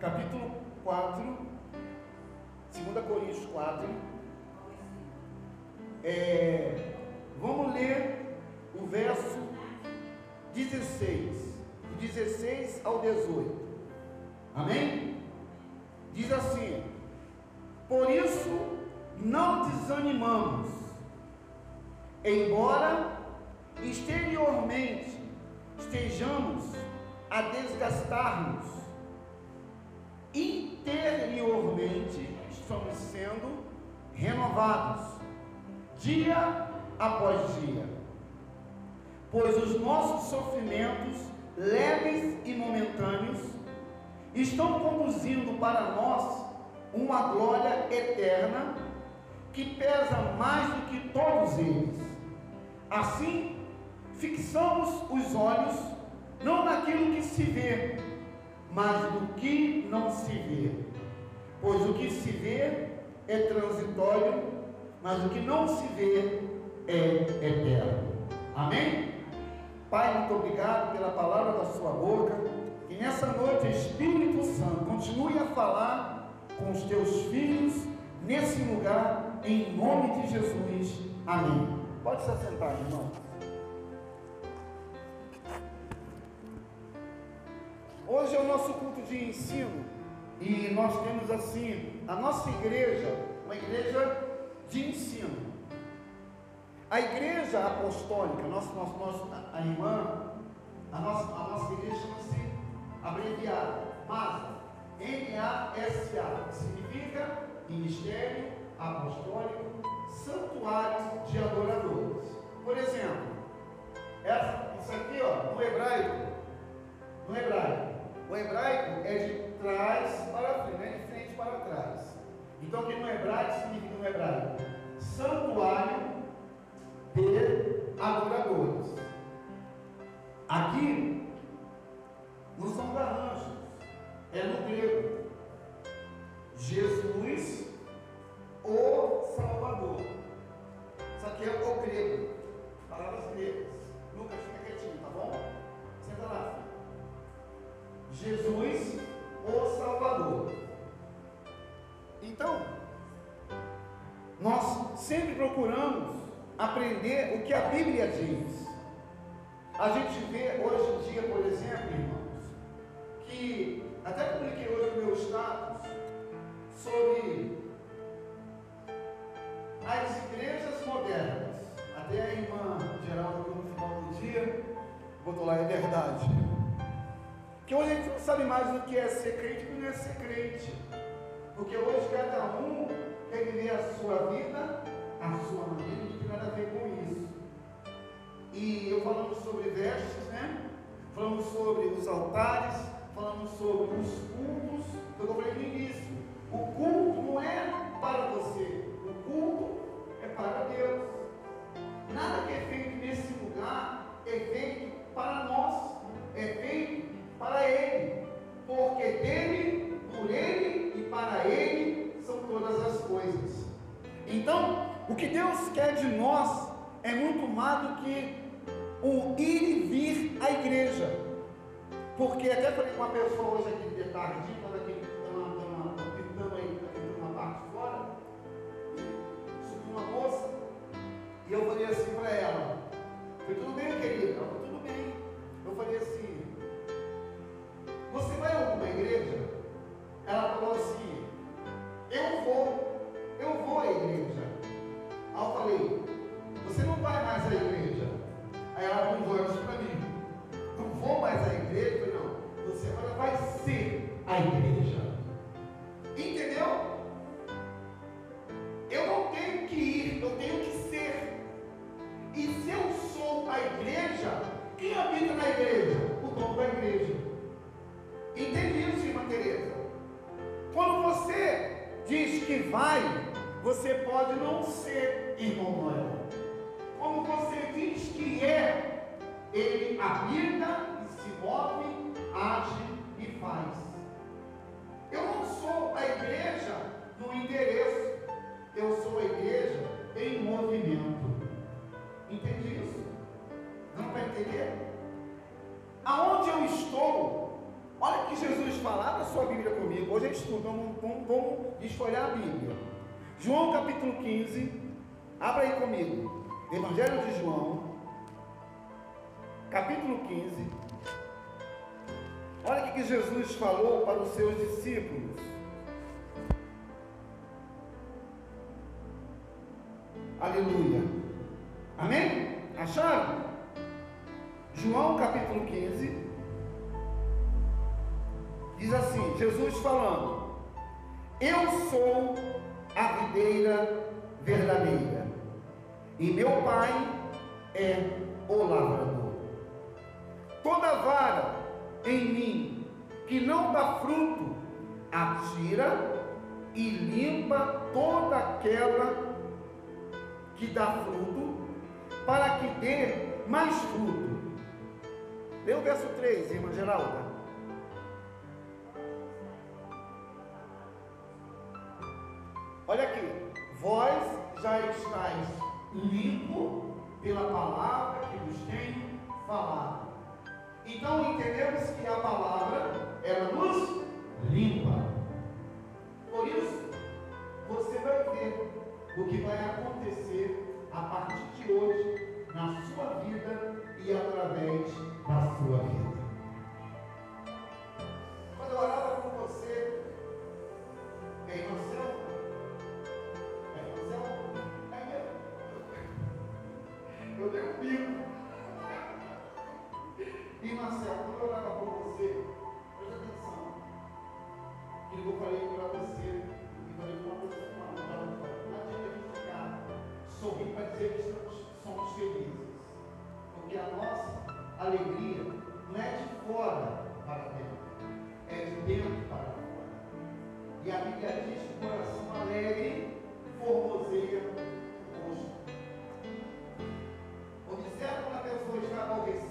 capítulo 4, 2 Coríntios 4. É, vamos ler o verso 16, 16 ao 18. Amém? Diz assim: Por isso não desanimamos, embora exteriormente estejamos a desgastar-nos, interiormente estamos sendo renovados, dia após dia, pois os nossos sofrimentos, leves e momentâneos, estão conduzindo para nós uma glória eterna que pesa mais do que todos eles. Assim, fixamos os olhos não naquilo que se vê, mas no que não se vê. Pois o que se vê é transitório, mas o que não se vê é eterno. Amém? Pai, muito obrigado pela palavra da sua boca. Que nessa noite, Espírito Santo, continue a falar com os teus filhos nesse lugar, em nome de Jesus. Amém. Pode se assentar, irmão. Hoje é o nosso culto de ensino e nós temos assim a nossa igreja, uma igreja de ensino. A igreja apostólica, nossa, nossa, nossa, a irmã, a nossa, a nossa igreja chama-se abreviada, MASA, M-A-S-A, significa Ministério Apostólico Santuário de Adoradores. Por exemplo, essa, isso aqui ó, no hebraico, no hebraico, o hebraico é de trás para frente, não é de frente para trás. Então, o que no hebraico significa no hebraico? Santuário de adoradores. Aqui, não são garranchos, é no grego. Jesus, o Salvador. Isso aqui é o grego, palavras gregas. Lucas, fica quietinho, tá bom? Senta lá. Jesus, o Salvador. Então, nós sempre procuramos aprender o que a Bíblia diz. A gente vê hoje em dia, por exemplo, irmãos, que até publiquei hoje no meu status sobre as igrejas modernas. Até a irmã Geraldo no final do dia botou lá, é verdade. Que hoje a gente não sabe mais o que é ser crente e o que não é ser crente. Porque hoje cada um quer viver a sua vida, a sua maneira, não tem nada a ver com isso. E eu falando sobre vestes, né? Falamos sobre os altares, falamos sobre os cultos, eu falei no início. O culto não é para você, o culto é para Deus. Nada que é feito nesse lugar é feito para nós, é feito para Ele, porque dele, por Ele e para Ele são todas as coisas. Então, o que Deus quer de nós é muito mais do que o ir e vir à igreja. Porque até falei com uma pessoa hoje aqui de tarde, estava aqui pintando aí, aqui uma parte fora, subiu uma moça, e eu falei assim para ela, foi tudo bem, querida? Ela falou, tudo bem. Eu falei assim, você vai a alguma igreja? Ela falou assim, eu vou, eu vou à igreja. Aí eu falei, você não vai mais à igreja? Aí ela apontou isso para mim. Não vou mais à igreja? Não, você agora vai ser a igreja. Entendeu? Eu não tenho que ir, eu tenho que ser. E se eu sou a igreja, quem habita na igreja? O dono da igreja. Entende isso, irmã Tereza? Quando você diz que vai, você pode não ser irmão Noel. Como você diz que é, ele habita e se move, age e faz. Eu não sou a igreja no endereço, eu sou a igreja em movimento. Entende isso? Não vai entender? Aonde eu estou, Olha que Jesus fala, abra sua Bíblia comigo. Hoje é estudo, vamos, vamos, vamos desfolhar a Bíblia. João capítulo 15, abra aí comigo. Evangelho de João, capítulo 15. Olha o que Jesus falou para os seus discípulos. Aleluia. Amém? Acharam? João capítulo 15. Diz assim: Jesus falando: Eu sou a videira verdadeira, e meu Pai é o lavrador. Toda vara em mim que não dá fruto, atira e limpa toda aquela que dá fruto, para que dê mais fruto. Lê o verso 3, irmã Geralda. Olha aqui, vós já estáis limpo pela palavra que vos tenho falado. Então entendemos que a palavra ela nos limpa. Por isso, você vai ver o que vai acontecer a partir de hoje na sua vida e através da sua vida. Quando eu orava com você, em você E Marcelo, quando para você, preste atenção. Que eu falei para você, e falei para uma pessoa, não adianta ficar sorrindo para dizer que estamos, somos felizes. Porque a nossa alegria não é de fora para dentro, é de dentro para fora. E a Bíblia diz que o coração alegre formoseia o rosto. Observe quando a pessoa está aborrecida,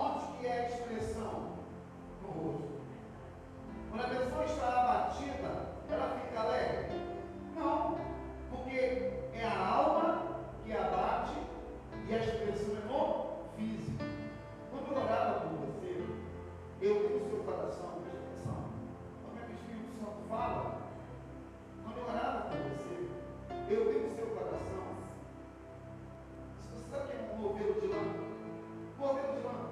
aonde que é a expressão? No rosto. Quando a pessoa está abatida, ela fica alegre? Não, porque é a alma que abate e a expressão é no físico. Quando eu orava por você, eu vi o seu coração, presta atenção. Como é que o Espírito Santo fala? Quando eu orava por você, eu vi o seu coração você sabe o que é um novelo de lã? Se modelo de lã,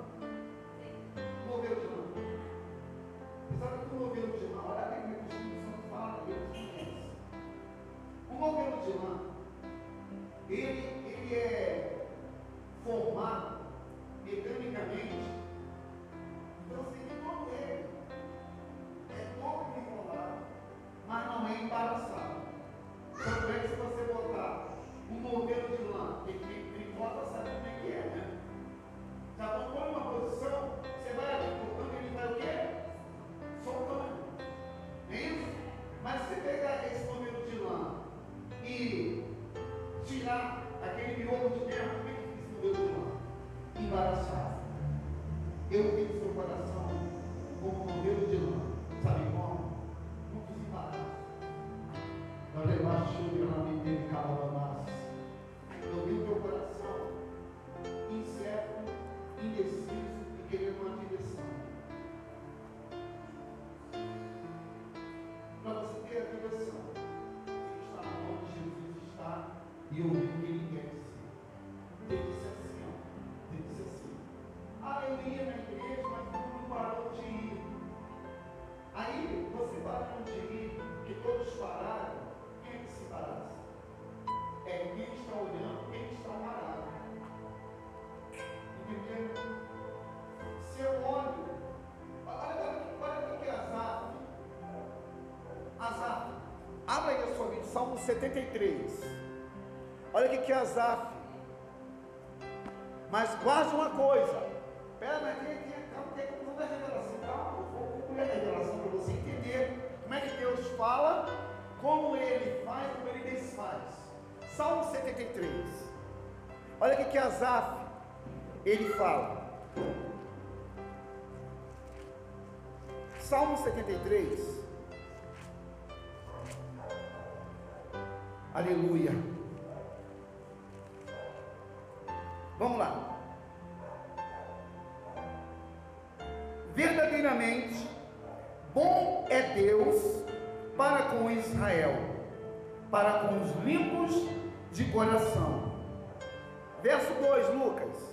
Já botou em uma posição, vai adiputando, ele vai o quê? Soltando. É isso? Mas se pegar esse modelo de lã e tirar aquele miolo de terra, como é que fica esse modelo de lã? Embaraçado. Eu no seu coração como modelo de lã. Sabe como? Muitos embaraços. Eu levar chuva na minha dele, calabamás. Eu vi o coração incerto, indeciso e ouvir o que ele quer dizer. Que ser assim, ó. Que ser assim. Ah, eu ia na igreja, mas não parou de ir. Aí você parou de ir, que todos pararam. Quem é que se parasse? É quem está olhando, quem está parado. Entendeu? Se eu olho, olha, olha, o que é Azaf. Azaf, abra aí a sua Bíblia, Salmo 73. Olha o que é Azaf. Mas guarde uma coisa. Pera, mas tem, tem, calma, tem toda a revelação. Calma, eu vou concluir a revelação para você entender como é que Deus fala, como ele faz, como ele desfaz. Salmo 73. Olha o que que Asaf ele fala. Salmo 73. Aleluia. Vamos lá. Verdadeiramente, bom é Deus para com Israel, para com os limpos de coração. Verso 2, Lucas.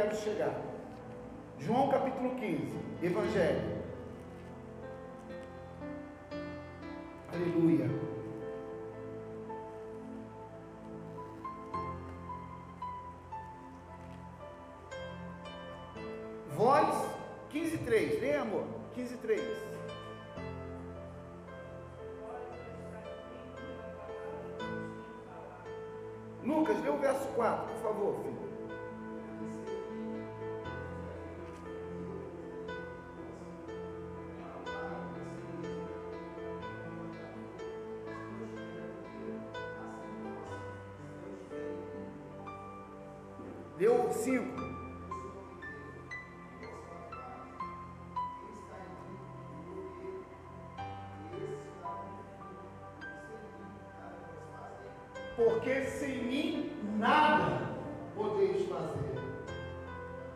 quero chegar. João capítulo 15, Evangelho. porque sem mim nada podeis fazer.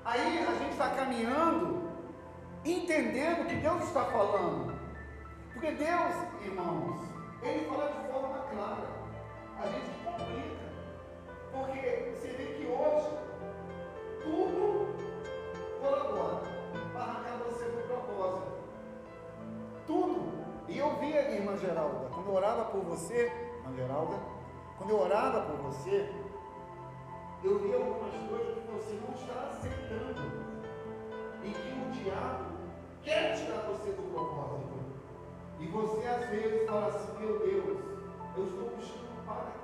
Aí a gente está caminhando, entendendo o que Deus está falando. Porque Deus, irmãos, Ele fala de forma clara. A gente complica. Porque você vê que hoje tudo colabora para arrancar você do propósito. Tudo. E eu via, irmã Geralda, quando eu orava por você, você, eu vi algumas coisas que você não está aceitando. E que o diabo quer tirar você do propósito. E você às vezes fala assim, meu Deus, eu estou buscando para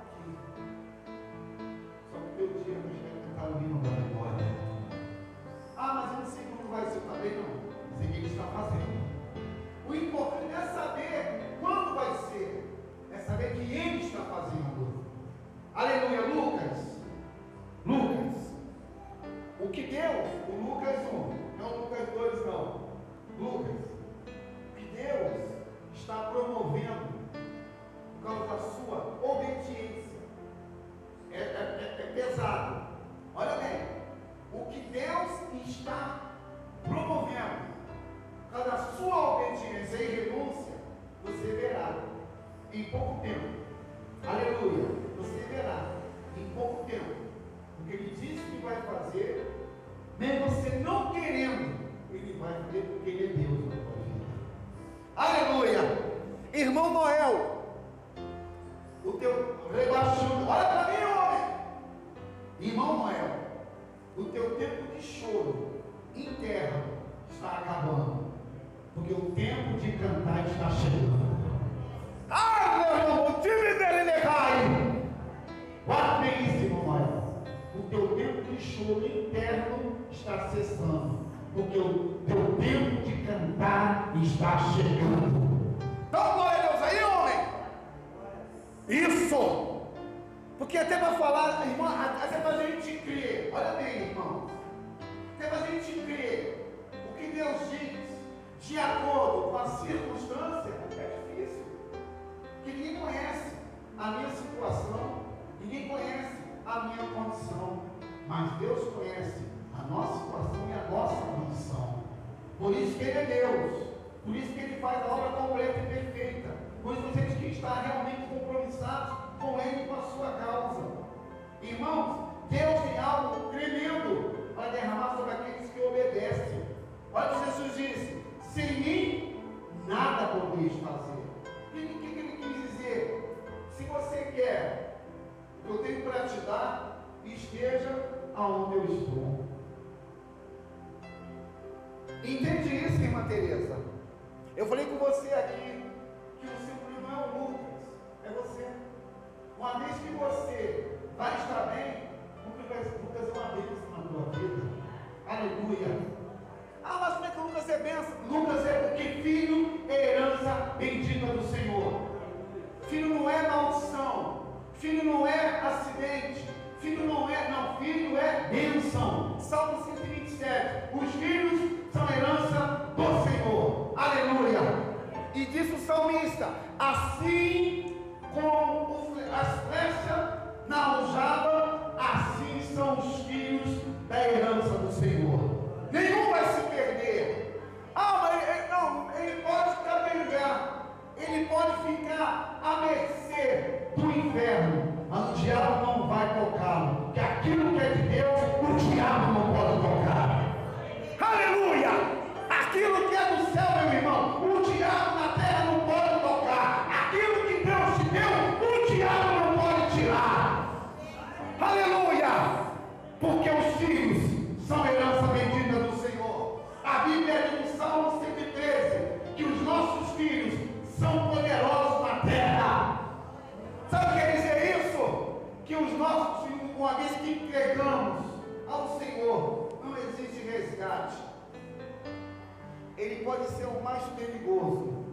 Pode ser o mais perigoso,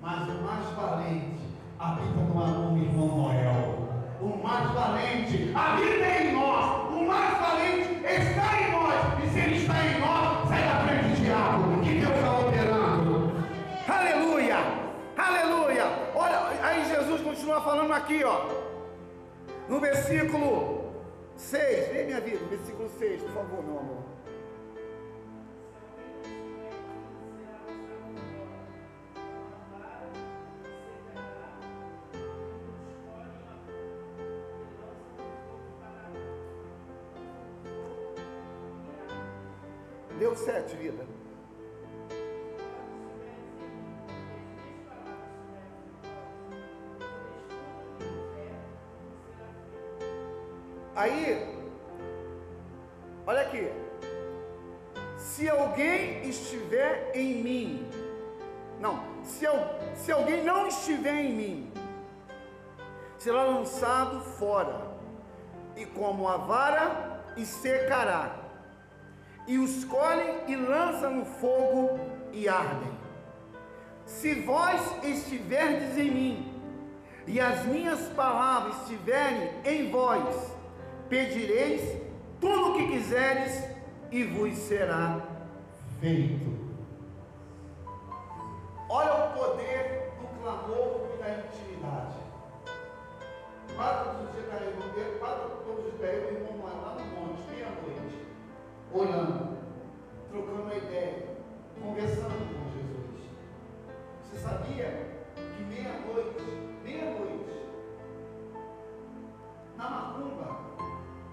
mas o mais valente habita no, no irmão Noel. O mais valente habita em nós. O mais valente está em nós. E se ele está em nós, sai da frente diabo, que Deus está operando. Aleluia! Aleluia! Olha, aí Jesus continua falando aqui, ó. No versículo 6. Vem minha vida, versículo 6, por favor, meu amor. Deu sete, vida. Aí, olha aqui. Se alguém estiver em mim, não, se, eu, se alguém não estiver em mim, será lançado fora, e como a vara, e secará e os colhem e lançam no fogo e ardem. Se vós estiverdes em mim, e as minhas palavras estiverem em vós, pedireis tudo o que quiseres, e vos será feito. Olha o poder do clamor e da intimidade. Quatro dos dias caiu, quatro todos os dias o irmão lá no monte, orando, trocando uma ideia, conversando com Jesus. Você sabia que meia-noite, meia-noite, na macumba,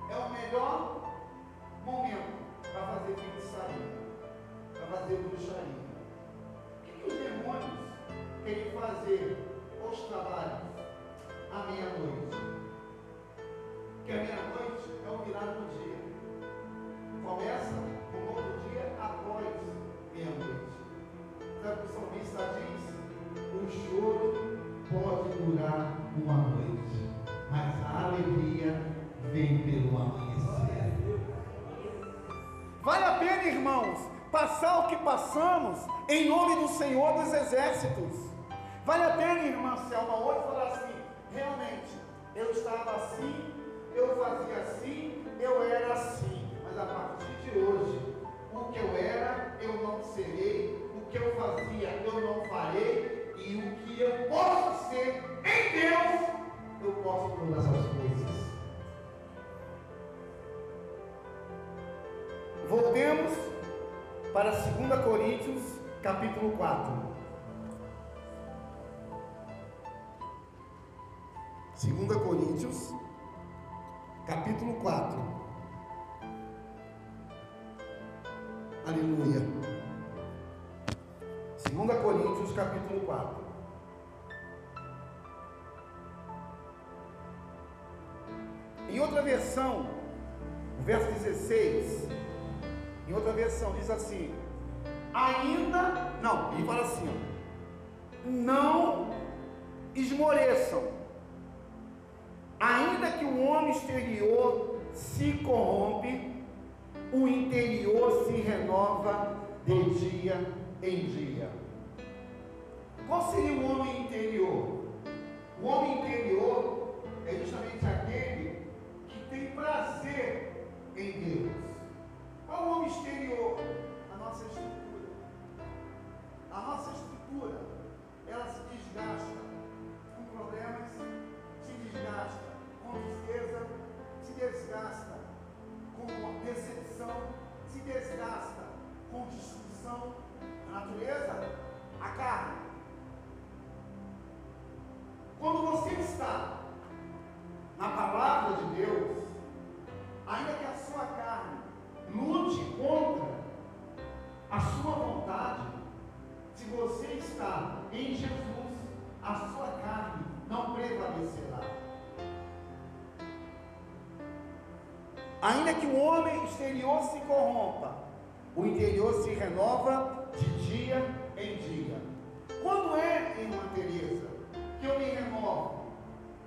é o melhor momento para fazer feitiçaria, para fazer bruxaria. O que, que os demônios querem fazer os trabalhos à meia-noite? Que a meia-noite é o virar do dia. Começa um novo dia após meia-noite. Sabe o que o salmista diz? O choro pode durar uma noite, mas a alegria vem pelo amanhecer. Vale a pena, irmãos, passar o que passamos em nome do Senhor dos Exércitos. Vale a pena, irmã Selma, hoje falar assim: realmente, eu estava assim, eu fazia assim, eu era assim, mas a partir de hoje, o que eu era, eu não serei, o que eu fazia, eu não farei, e o que eu posso ser em Deus, eu posso todas as coisas. Voltemos para 2 Coríntios, capítulo 4. 2 Coríntios, capítulo 4. Aleluia. 2 Coríntios, capítulo 4. Em outra versão, o verso 16, em outra versão diz assim: ainda, não, ele fala assim, não esmoreçam Ainda que o homem exterior se corrompe, o interior se renova de dia em dia. Qual seria o homem interior? O homem interior é justamente aquele que tem prazer em Deus. Qual o homem exterior? A nossa estrutura. A nossa estrutura, ela se desgasta com problemas, se desgasta com tristeza, se desgasta com decepção, se desgasta com destruição. A natureza, a carne. Quando você está na palavra de Deus, ainda que a sua carne lute contra a sua vontade, se você está em Jesus, a sua carne não prevalecerá. Ainda que o homem exterior se corrompa, o interior se renova de dia em dia. Quando é, irmã Teresa, que eu me renovo?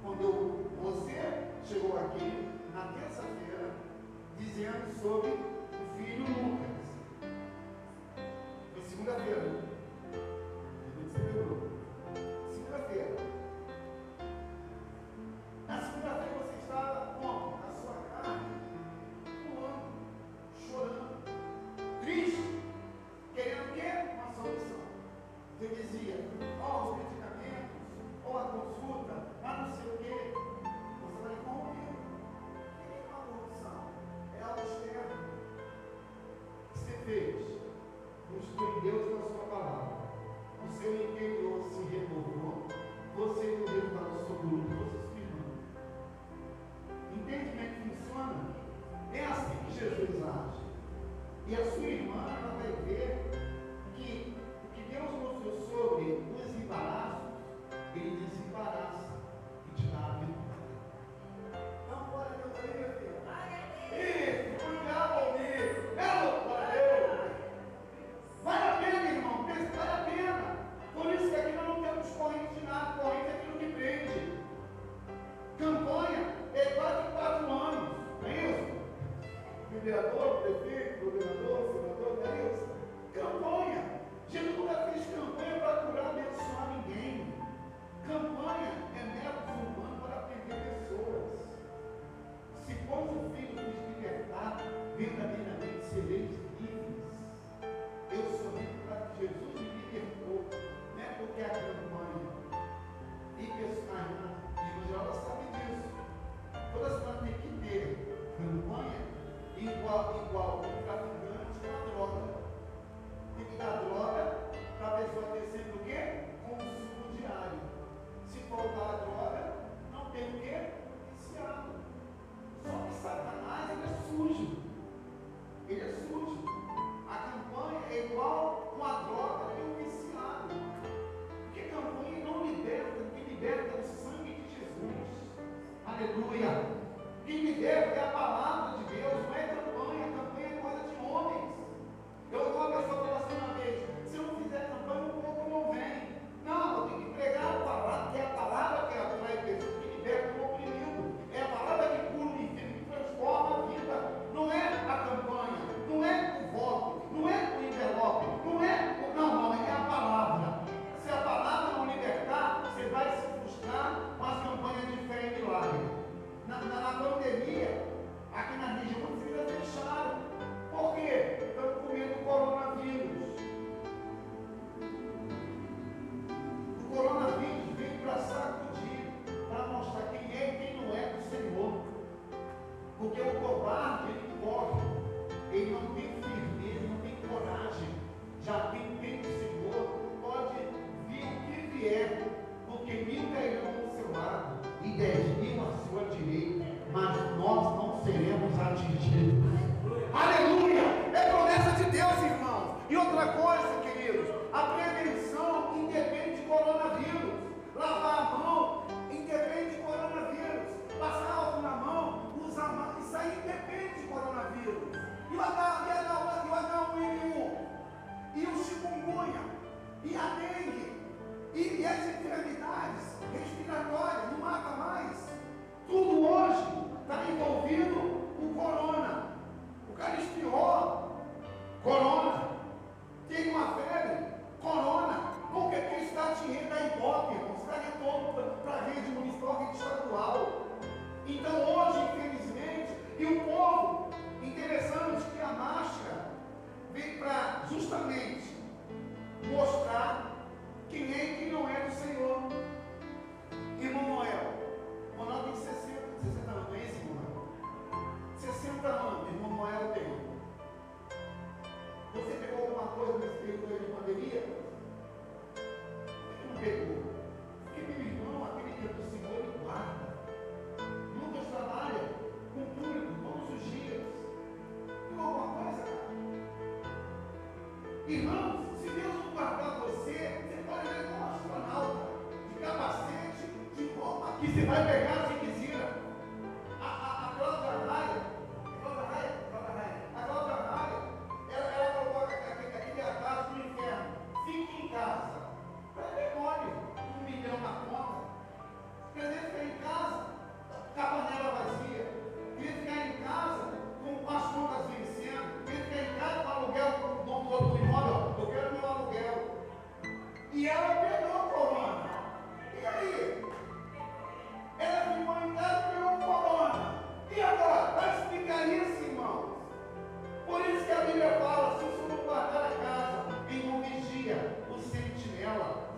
Quando eu, você chegou aqui na terça-feira dizendo sobre o filho Lucas. Foi segunda-feira. Segunda-feira. Na segunda-feira você estava como? Na sua carne sua direita, mas nós não seremos atingidos. Aleluia! É promessa de Deus, irmãos. E outra coisa, queridos, a prevenção independe de coronavírus. Lavar a mão independe de coronavírus. Passar algo na mão, usar mão, isso aí independe de coronavírus. E o H1N1, e o chikungunya, e a dengue, e, e as enfermidades respiratórias, não mata mais. Tudo hoje está envolvido com corona. O cara espirrou, corona. Tem uma febre, corona. Porque quem está dinheiro da Ibope, irmão, está retorno para a rede municipal rede estadual. Então hoje, infelizmente, e o povo, interessante que a marcha vem para justamente mostrar quem é e quem não é do Senhor. Irmão Noel, Monan tem 60, 60 anos, não é esse Monan? 60 anos, irmão Moela tem. Você pegou alguma coisa nesse período de pandemia? Por que não pegou? Porque meu irmão, aquele que é do Senhor, ele guarda. Lucas trabalha com público todos os dias. Pegou alguma coisa? Irmãos, se Deus não guardar você, você pode ver como astronauta, de capacete que se vai pegar se quisira. A, a, a Cláudia Arraia, Cláudia Arraia, a Cláudia Raia, ela, ela coloca aquele, a casa no inferno. Fique em casa. Para demônio, um milhão na conta. Quer dizer, ficar em casa, com a panela vazia. Queria ficar em casa com as contas vencendo. Queria ficar em casa com o aluguel do dono do imóvel. Eu quero meu aluguel. E ela pegou o corona. E aí? Ela humanidade pegou pelo corona. E agora? Vai explicar isso, irmãos? Por isso que a Bíblia fala: se o senhor guardar a casa, em um vigia, o sentinela.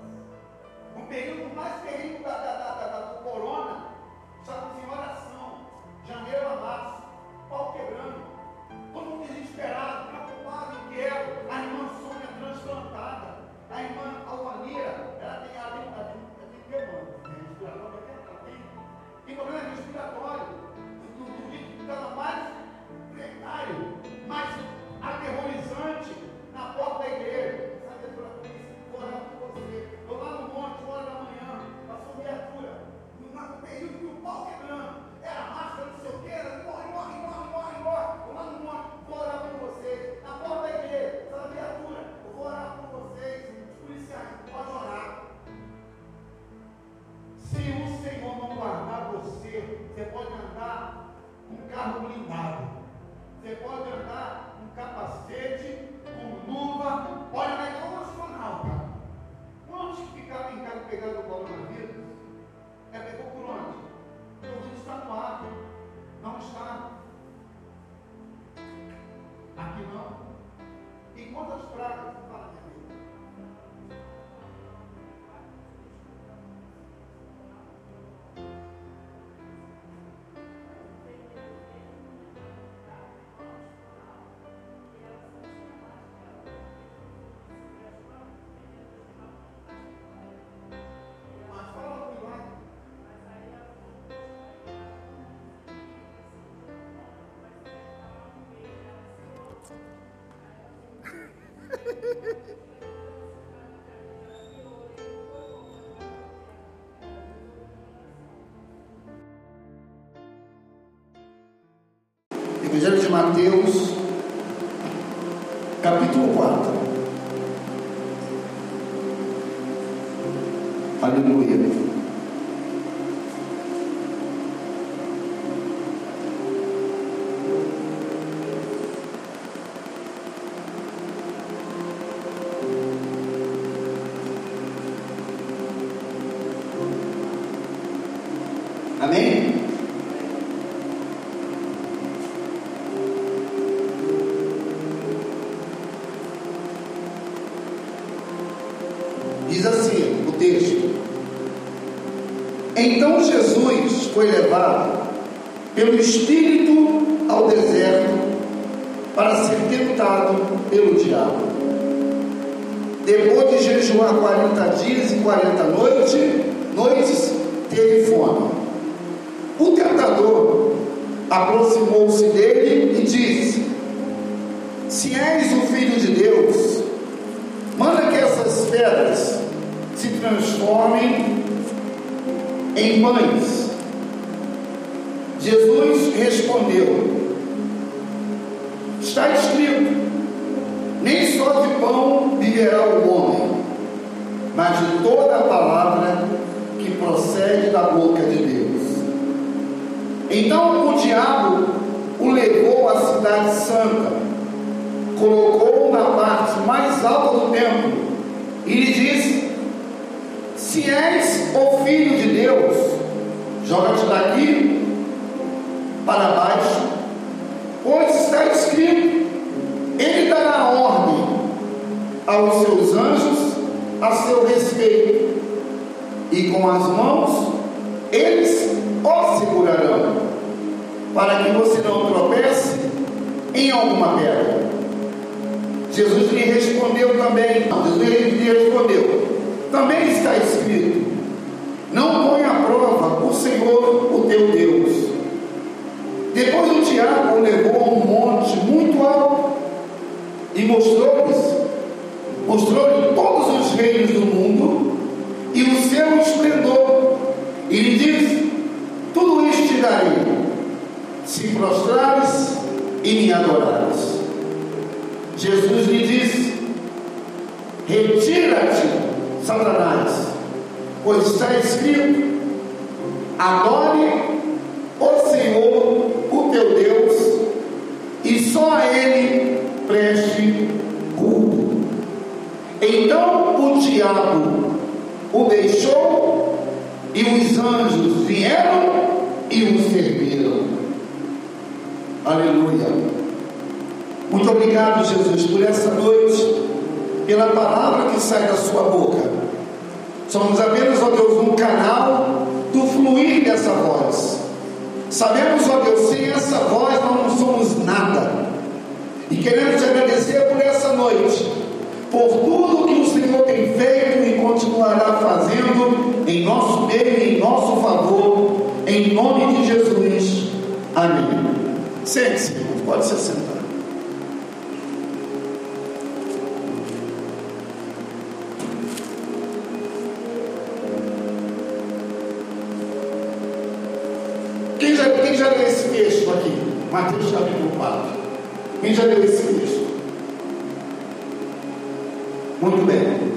O período mais terrível da, da, da, da, do corona estamos em oração. Janeiro a março, pau quebrando. Todo mundo desesperado, preocupado, inquieto. A irmã Sônia transplantada. A irmã Alvanira, ela tem a ela tem, ela tem, ela tem problema respiratório, o do que está mais precário, mais aterrorizante na porta da igreja. Essa viatura orar por você. Eu lá no monte, hora da manhã, passou viatura, no período que o pau quebrando, era máscara, não sei o que, era morre, morre, morre, morre, morre. Eu lá no monte, vou orar por você. Na porta da igreja, essa viatura, eu vou orar por vocês, os policiais. Evangelho de Mateus, capítulo 4. 40 respeito, e com as mãos eles o segurarão, para que você não tropece em alguma pedra. Jesus lhe respondeu também, Jesus lhe respondeu, também está escrito, não põe à prova o Senhor, o teu Deus. Depois o diabo o levou a um monte muito alto e mostrou-lhes, mostrou-lhe todos os reinos do mundo e o seu esplendor. E lhe disse: Tudo isto te darei, se prostrares Jesus lhe disse: Retira-te, Satanás, pois está escrito: Adore o Senhor, o teu Deus, e só a Ele preste culto. Então o diabo o deixou e os anjos vieram e o serviram. Aleluia. Muito obrigado, Jesus, por essa noite, pela palavra que sai da sua boca. Somos apenas, ó Deus, um canal do fluir dessa voz. Sabemos, ó Deus, sem essa voz nós não somos nada. E queremos agradecer por essa noite, por tudo que o Senhor tem feito e continuará fazendo em nosso meio, em nosso favor, em nome de Jesus. Amém. Sente-se, pode se sentar. Mateus capítulo 4. Quem já leu esse texto? Muito bem.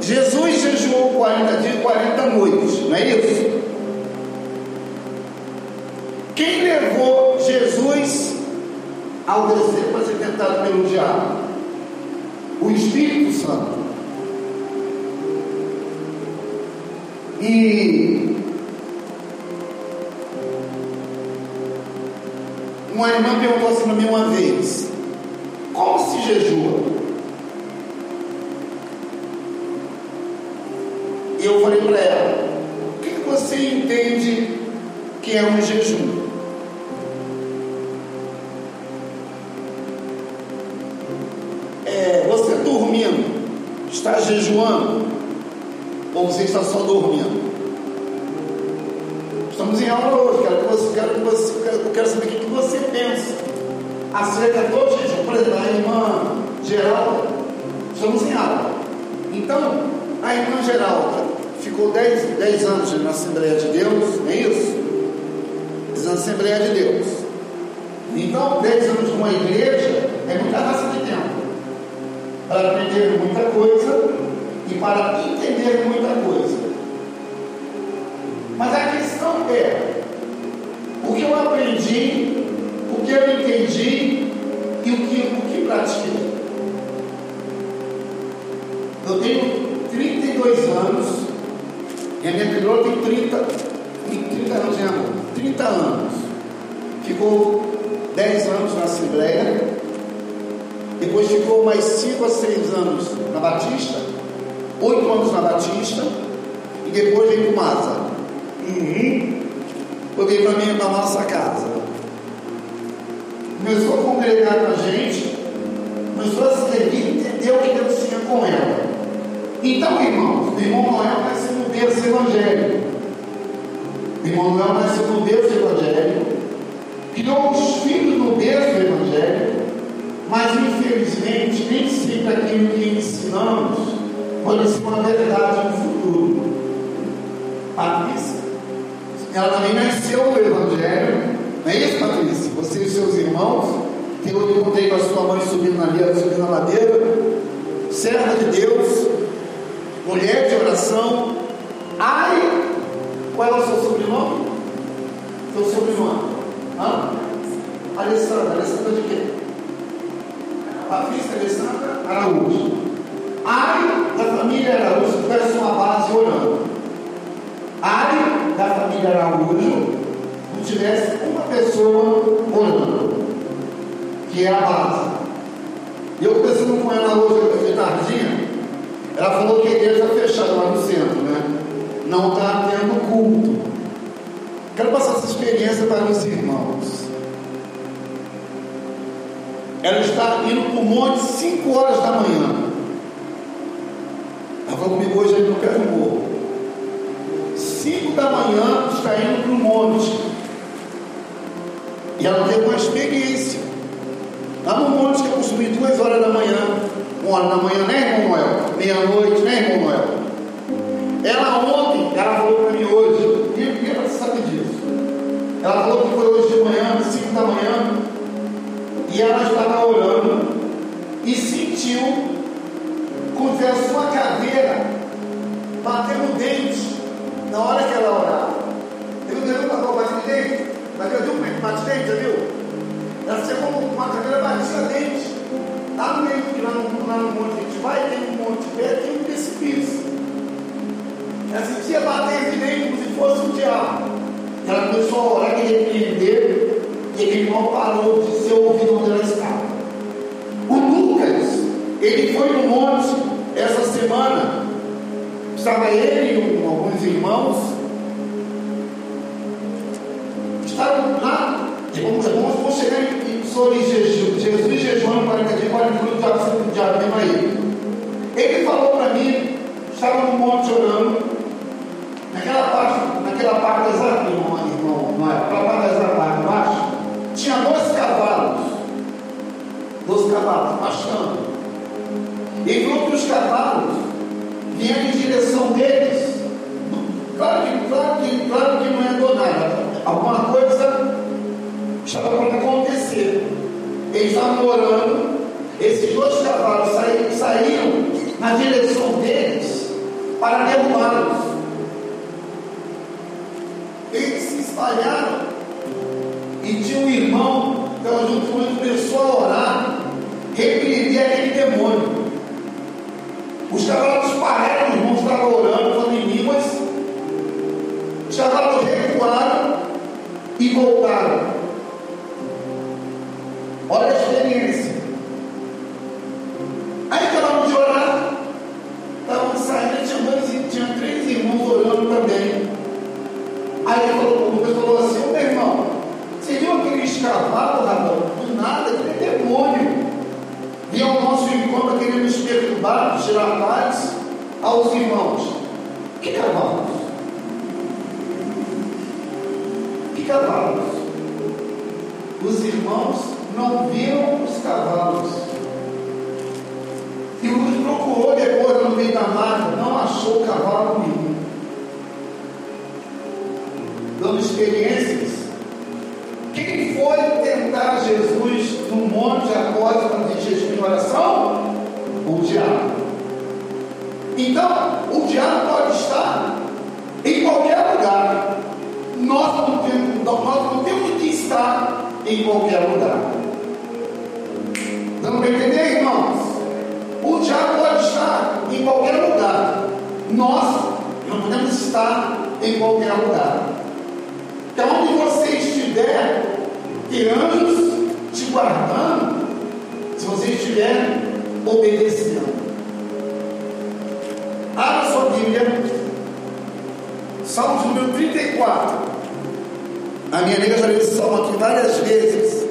Jesus jejuou 40 dias e 40 noites, não é isso? Quem levou Jesus ao deserto para ser tentado pelo diabo? O Espírito Santo. E uma irmã perguntou assim para mim uma vez: Como se jejua? E eu falei para ela: O que, você entende que é um jejum? É, você dormindo, está jejuando? Ou você está só dormindo? Estamos em aula hoje, quero que você, quero que você, eu quero saber o que você pensa acerca do jejum. Por exemplo, a irmã Geralda, estamos em aula. Então, a irmã Geralda ficou 10, 10 anos na Assembleia de Deus, não é isso? 10 anos na Assembleia de Deus. Então, 10 anos numa igreja é muita raça de tempo para aprender muita coisa e para entender muita coisa. Aprendi, o que eu entendi e o que, o que pratiquei. Eu tenho 32 anos e a minha filha tem 30, tem 30 anos de amor, 30 anos. Ficou 10 anos na Assembleia, depois ficou mais 5 a 6 anos na Batista, 8 anos na Batista, e depois veio para o Masa. Uhum. Eu veio para mim para nossa casa. Começou a congregar com a gente, começou a servir, entendeu o que Deus tinha com ela. Então, irmãos, o irmão Noel nasceu no berço evangélico. O irmão Noel nasceu no berço evangélico, criou os filhos no berço evangélico, mas infelizmente nem sempre aquilo que ensinamos pode ser uma verdade no futuro. Patrícia, ela também nasceu no Evangelho, não é isso, Patrícia? Você e seus irmãos, que eu encontrei com a sua mãe subindo na, subindo na ladeira, serva de Deus, mulher de oração. Ai, qual é o seu sobrenome? Seu sobrenome? Hã? Alessandra, Alessandra de quê? Patrícia Alessandra Araújo. Ai da família Araújo, tivesse uma base orando. Ai da família Araújo, não tivesse uma pessoa orando, que é a base. Eu conversando com ela hoje de tardinha, ela falou que a igreja está fechada lá no centro, né? Não está tendo culto. Quero passar essa experiência para os irmãos. Ela está indo para o monte 5 horas da manhã. Ela falou comigo hoje aí no pé do morro. 5 da manhã está indo para o monte. E ela teve uma experiência. Lá no monte que eu consumi duas horas da manhã. Uma hora da manhã, né, irmão Noel? Meia-noite, né, irmão Noel? Ela ontem, ela falou para mim hoje, e ela sabe disso. Ela falou que foi hoje de manhã, 5 da manhã, e ela estava orando e sentiu se fosse uma caveira batendo o dente na hora que ela orava. Ele não entendeu para bater o dente? Bateu o dente, bate dente, já viu? Ela sentiu como uma caveira batia dente. Lá no meio, lá no, lá no monte que a gente vai, tem um monte perto, tem um precipício. Ela sentia bater de dentro como se fosse um diabo. Ela começou a orar e repreender, e ele não parou de ser ouvido onde ela estava. O Lucas, ele foi no monte essa semana. Estava ele e alguns irmãos. Estavam lá, e vamos, vamos chegar em, sobre jejum. Jesus jejuando 40 dias, 40 minutos, o diabo mesmo aí. Ele falou para mim, estava no monte orando, naquela parte, naquela parte exata, irmão, irmão, não é? Parte exata lá embaixo, tinha dois cavalos, dois cavalos, pastando. E viu que os cavalos vinham em direção deles. Claro que, claro que, claro que não é do nada. Alguma coisa estava para acontecer. Eles estavam orando, esses dois cavalos saíram, saíram na direção deles para derrubá-los. Eles se espalharam e tinha um irmão que estava junto com ele, começou a orar, repreender aquele demônio. Os cavalos pararam, os irmãos estavam orando. Cavalos recuaram e voltaram. Olha a experiência. Aí acabaram de orar, estavam saindo, dois, tinha três irmãos orando também. Aí ele falou, o falou assim, meu irmão, você viu aqueles cavalos, Radão? Do nada, aquele é demônio. E ao nosso encontro querendo nos perturbar, tirar paz aos irmãos. Que cavalos? Cavalos? Os irmãos não viram os cavalos. E o Luz procurou depois no meio da mata, não achou cavalo nenhum. Dando experiências. Quem foi tentar Jesus no monte após fazer jejum e oração? O diabo. Então, o diabo pode estar em qualquer lugar. Nós não temos, nós não que estar em qualquer lugar. Dando para entender, irmãos? O diabo pode estar em qualquer lugar. Nós não podemos estar em qualquer lugar. Então, onde você estiver, tem anjos te guardando, se você estiver obedecendo. Abra sua Bíblia, Salmos número 34. A minha amiga já leu esse salmo aqui várias vezes.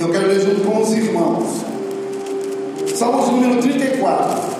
Eu quero ler junto com os irmãos. Salmos número 34.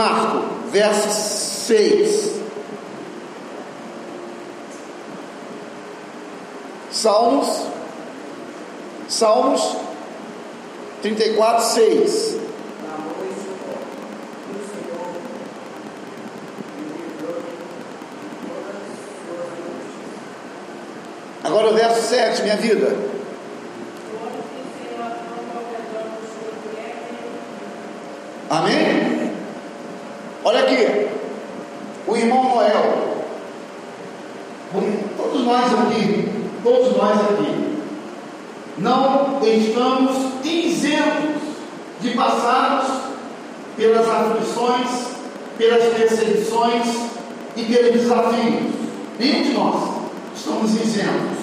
Marco, verso 6. Salmos, Salmos 34, 6. Agora o verso 7, minha vida. Amém? Olha aqui, o irmão Noel, todos nós aqui, todos nós aqui, não estamos isentos de passarmos pelas pelas perseguições e pelos desafios. Nenhum de nós estamos isentos.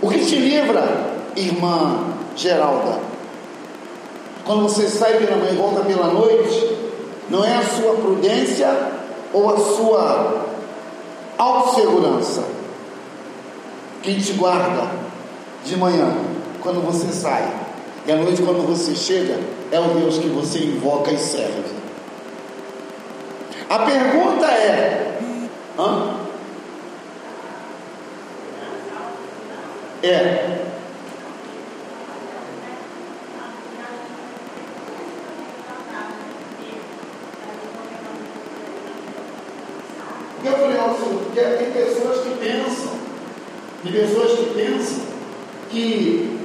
O que te livra, irmã Geralda, quando você sai pela manhã e volta pela noite, não é a sua prudência ou a sua autossegurança que te guarda de manhã, quando você sai, e à noite, quando você chega, é o Deus que você invoca e serve. A pergunta é: hã? É, Porque tem pessoas que pensam, tem pessoas que pensam que.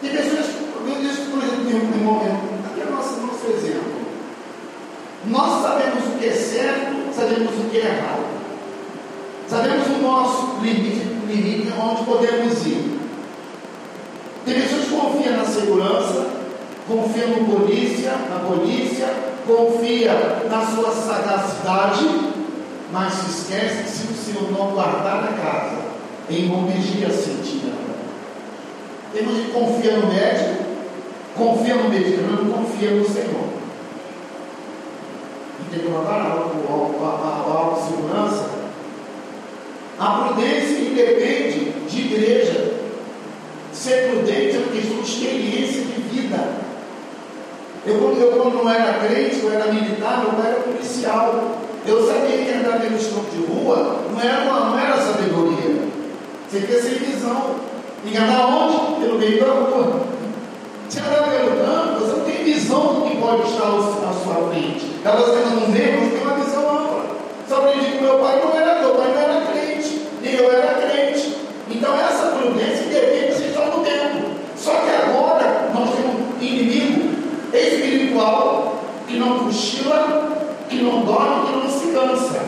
Tem pessoas, eu disse, por exemplo, em um momento, aqui é o nosso, nosso exemplo. Nós sabemos o que é certo, sabemos o que é errado. Sabemos o nosso limite, limite onde podemos ir. Tem pessoas que confiam na segurança, confiam no polícia, na polícia, confia na sua sagacidade, mas se esquece que se o Senhor não guardar na casa, em nome de sentirá. Confiar no médico, confia no médico, não confia no Senhor. E tem que colocar a autossegurança. A prudência independe de igreja. Ser prudente é uma questão de experiência de vida. Eu, eu quando não era crente, eu era militar, eu era policial. Eu sabia que andar pelo escopo de rua não era, uma, não era sabedoria. Você quer sem visão. Andar onde? Pelo meio da rua. Andar pelo campo, você não tem visão do que pode estar à sua frente. Ela você não vê, mas tem uma visão ampla. Só aprendi que meu pai não era, meu pai não era crente, nem eu era crente. Então essa prudência depende de estar no tempo. Só que agora nós temos um inimigo espiritual que não cochila que não dorme, que não se cansa.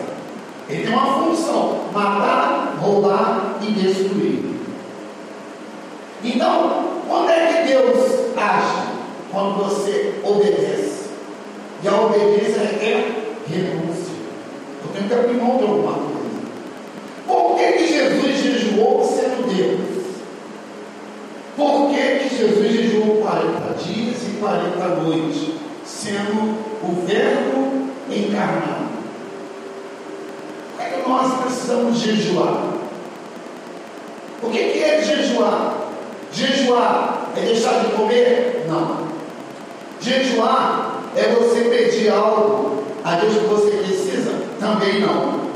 Ele tem uma função: matar, roubar e destruir. Então, quando é que Deus age? Quando você obedece. E a obediência é renúncia. Eu tenho que abrir mão de alguma coisa. Por que, que Jesus jejuou sendo Deus? Por que, que Jesus jejuou 40 dias e 40 noites, sendo o Verbo encarnado. Por que, é que nós precisamos jejuar? O que, que é jejuar? Jejuar é deixar de comer? Não. Jejuar é você pedir algo a Deus que você precisa? Também não.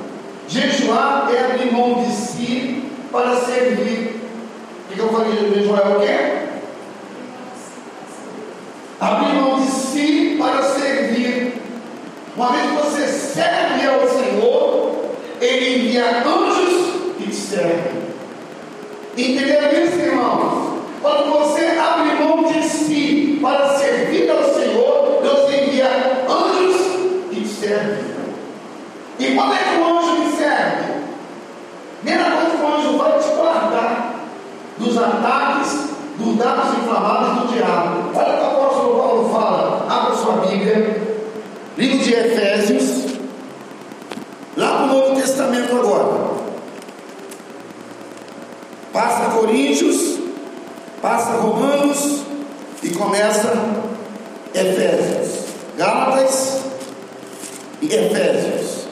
Jejuar é abrir mão de si para servir. O que eu falei de jejuar é o quê? Abrir mão de si para servir. Uma vez que você serve ao Senhor, Ele envia anjos que te servem. Entenderam isso, irmãos? Quando você abre mão de si para servir ao Senhor, Deus envia anjos servem. E quando é que o anjo me serve? Primeira coisa que o anjo vai te guardar dos ataques, dos dados inflamados do diabo. Olha o que o apóstolo Paulo fala. Abra sua Bíblia. Livro de Efésios. Lá para o Novo Testamento agora. Passa Coríntios, passa Romanos e começa Efésios. Gálatas Efésios.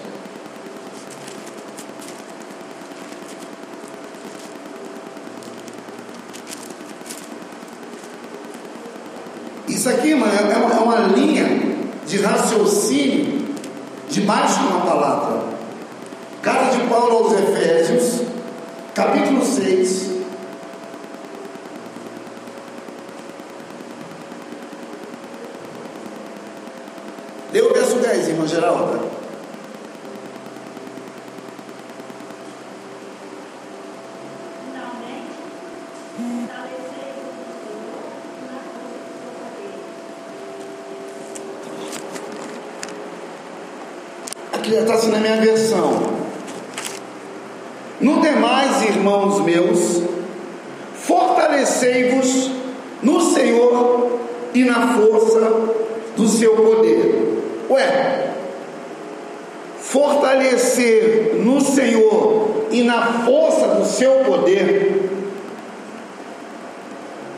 Isso aqui, mano, é uma, é uma linha de raciocínio debaixo de uma palavra. Carta de Paulo aos Efésios, capítulo 6. Deu o verso 10, irmã Geralda. Está assim na minha versão. No demais, irmãos meus, fortalecei-vos no Senhor e na força do seu poder. Ué, fortalecer no Senhor e na força do seu poder.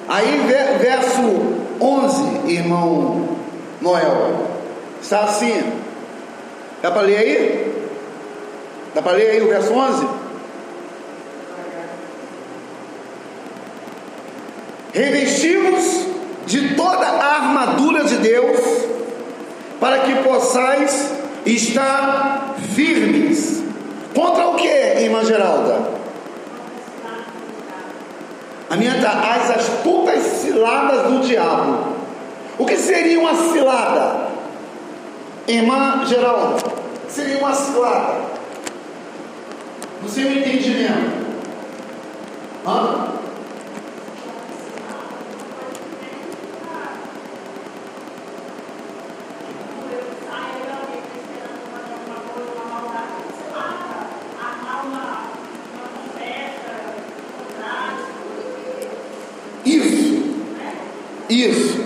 Aí, verso 11, irmão Noel, está assim. Dá para ler aí? Dá para ler aí o verso 11? Revestimos de toda a armadura de Deus, para que possais estar firmes. Contra o que, irmã Geralda? A minha tá, as astutas ciladas do diabo. O que seria uma cilada? Irmã Geralda, seria uma cilada. No seu entendimento. Hã? Isso.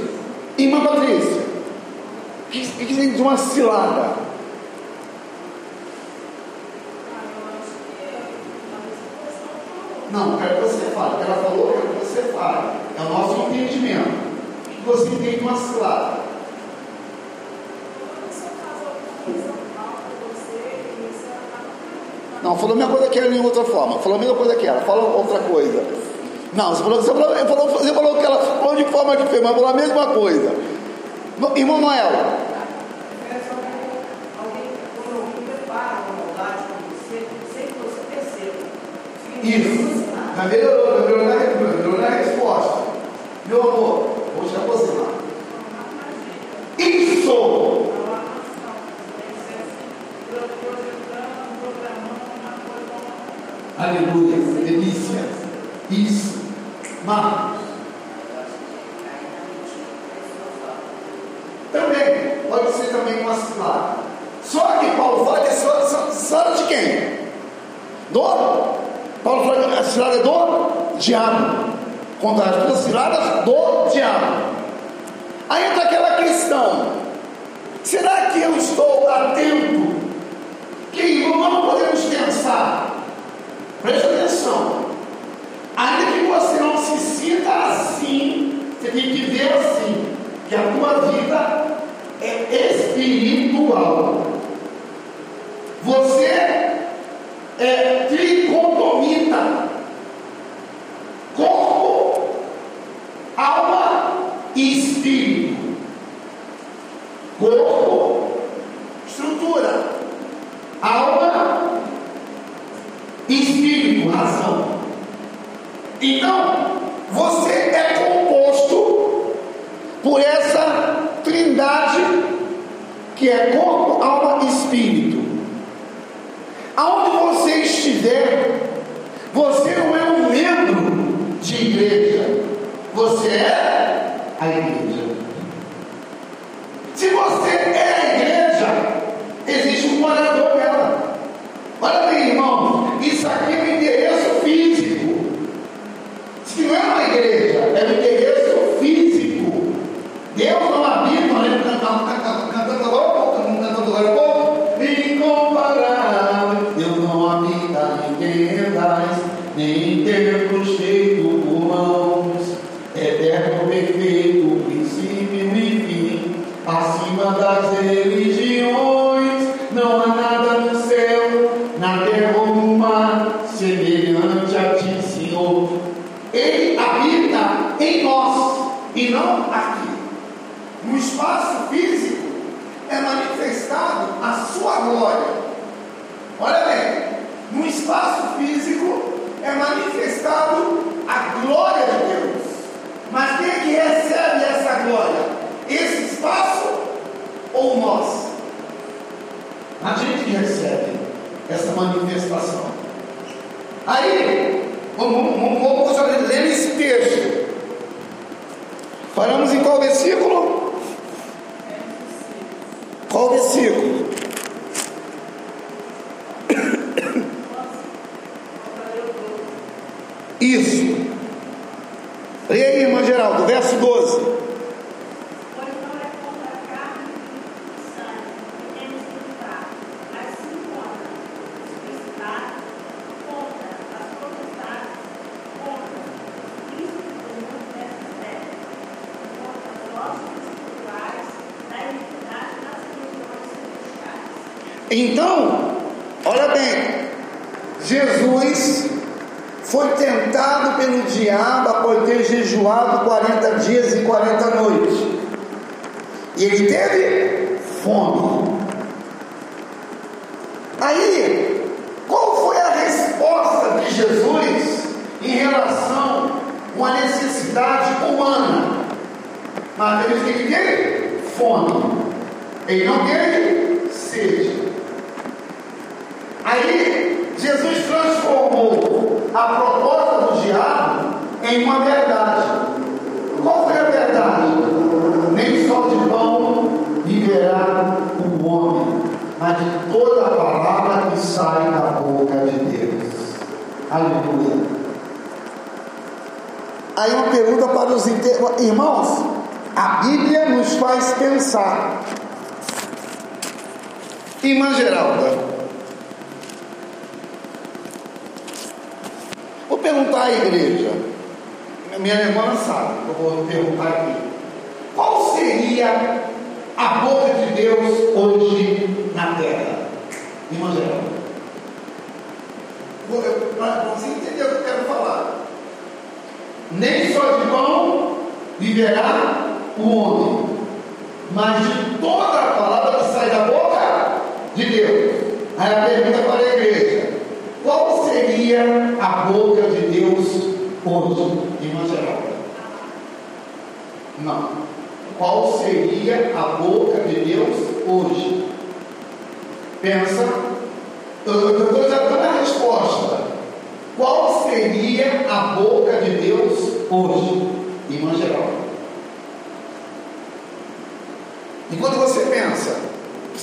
Irmã Patrícia, o que, que tem de uma cilada? Não, quero que você fale. Ela falou, quero que você fale. É o nosso entendimento. O que você entende de uma cilada? Não, falou a mesma coisa que ela em outra forma. Falou a mesma coisa que ela. Fala outra coisa. Não, você falou, você falou, você falou, você falou que ela falou de forma diferente, mas falou a mesma coisa. Irmão Noel. Isso. Mas melhorou, melhorou na, melhorou na resposta. Meu amor, vou te aproximar. Isso! Aleluia, delícia. Isso. Marcos. Também, pode ser também uma cilada. Só que Paulo fala que é cilada de quem? Do? Paulo fala que a cilada é do diabo. Contra as duas ciladas do diabo. Aí entra aquela questão: será que eu estou atento? Que não podemos pensar. Preste atenção. Ainda que você não se sinta assim, você tem que ver assim, que a tua vida é espiritual. Você é tricotomita. manifestação. Aí, vamos, vamos, vamos ler esse texto. Paramos em qual versículo? Ele teve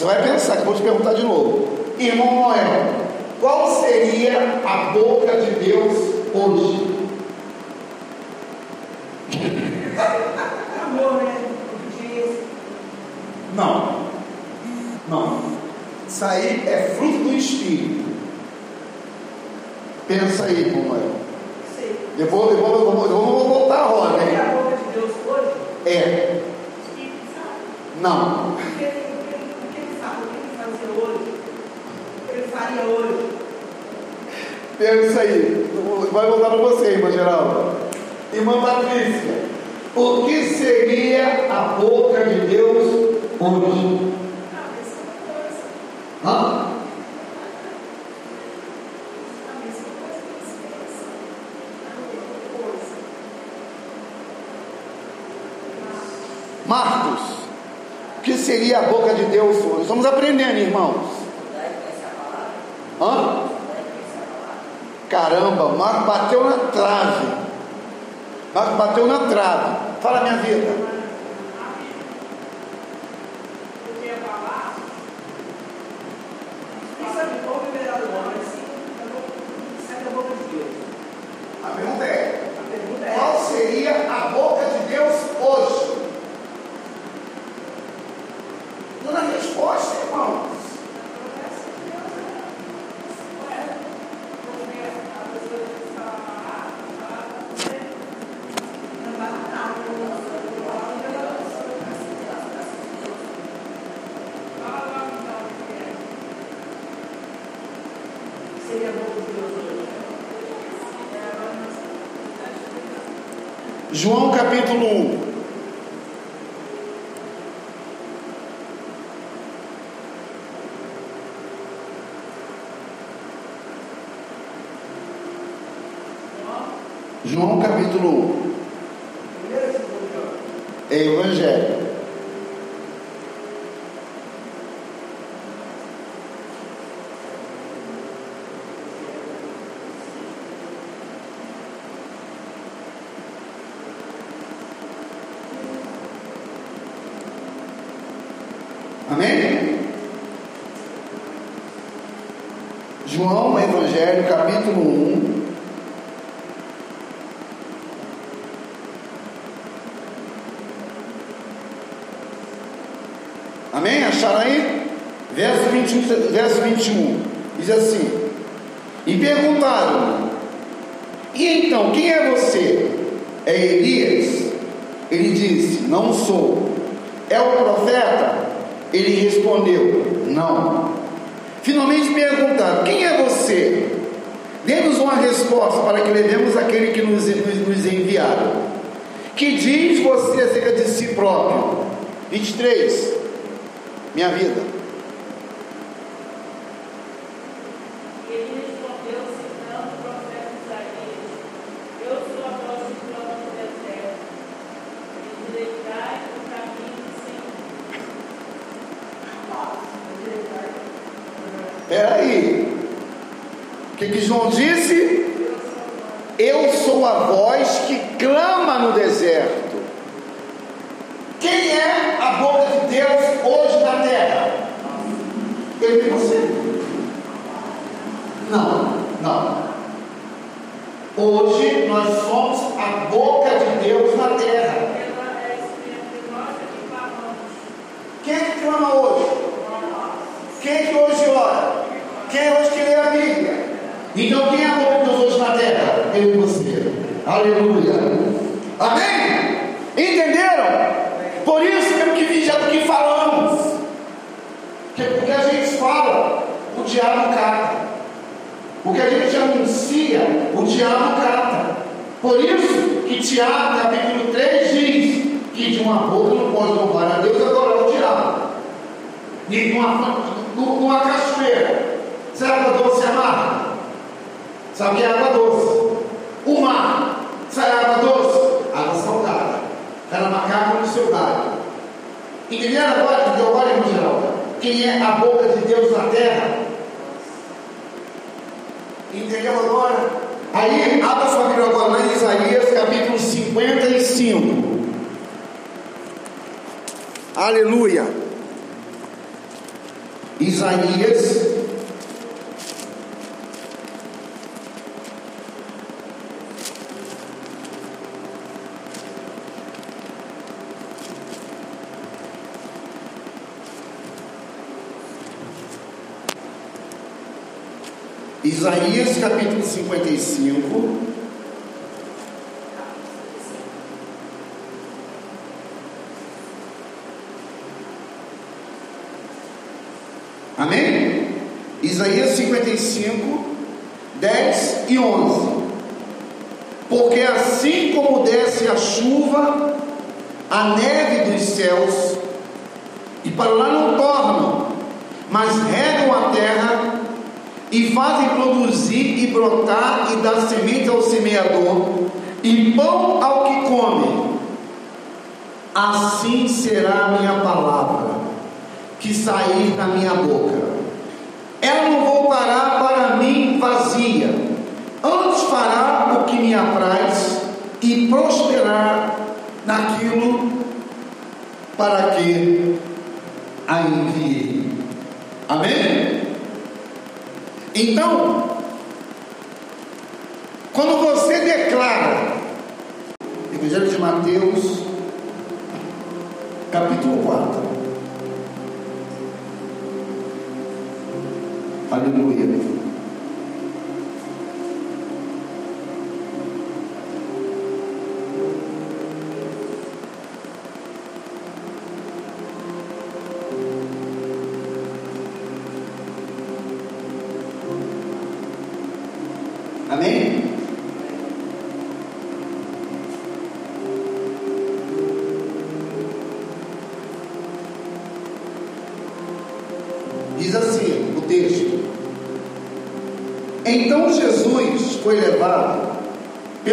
Vai pensar, que vou te perguntar de novo. Irmão Noel, qual seria a boca de Deus hoje? Né? Não. Não. Isso aí é fruto do Espírito. Pensa aí, irmão Noel. Eu vou, eu, vou, eu, vou, eu vou voltar a roda, hein? É a boca de Deus hoje? É. Não. até. É isso aí. Vai voltar para você, irmã Geraldo. Irmã Patrícia, o que seria a boca de Deus hoje? Hã? Marcos, o que seria a boca de Deus hoje? Estamos aprendendo, irmãos. Hã? Caramba, Marco bateu na trave. Marco bateu na trave. Fala minha vida. capítulo 1. verso 21, diz assim: E perguntaram e então, quem é você? É Elias? Ele disse: Não sou. É o profeta? Ele respondeu: Não. Finalmente perguntaram: Quem é você? Demos uma resposta para que levemos aquele que nos, nos, nos enviaram. Que diz você acerca de si próprio? 23. Minha vida. irmãos dizem. Brotar e dar semente ao semeador e pão ao que come. Assim será a minha palavra que sair da minha boca. Ela não voltará para mim vazia, antes fará o que me apraz e prosperar naquilo para que a enviei. Amém? Então, quando você declara, Evangelho de Mateus, capítulo 4. Aleluia.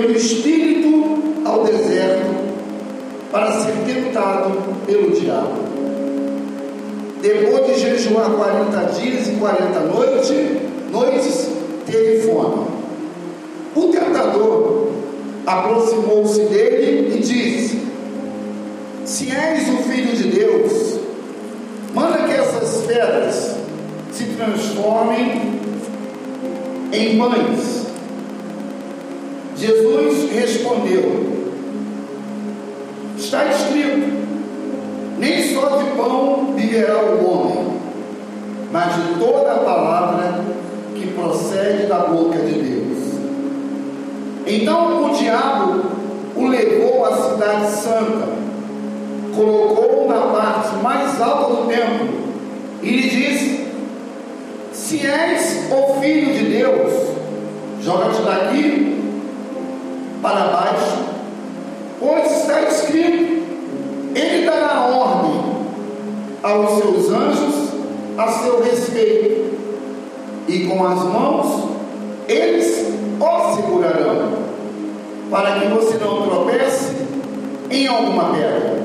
Pelo Espírito ao deserto para ser tentado pelo diabo. Depois de jejuar 40 dias e 40 noites, noites teve fome. O tentador aproximou-se dele e disse: Se és o filho de Deus, manda que essas pedras se transformem em pães. Jesus respondeu: Está escrito: Nem só de pão viverá o homem, mas de toda a palavra que procede da boca de Deus. Então o diabo o levou à cidade santa, colocou-o na parte mais alta do templo e lhe disse: Se és o filho de Deus, joga-te daqui para baixo, pois está escrito: Ele dará ordem aos seus anjos a seu respeito, e com as mãos eles o segurarão, para que você não tropece em alguma pedra.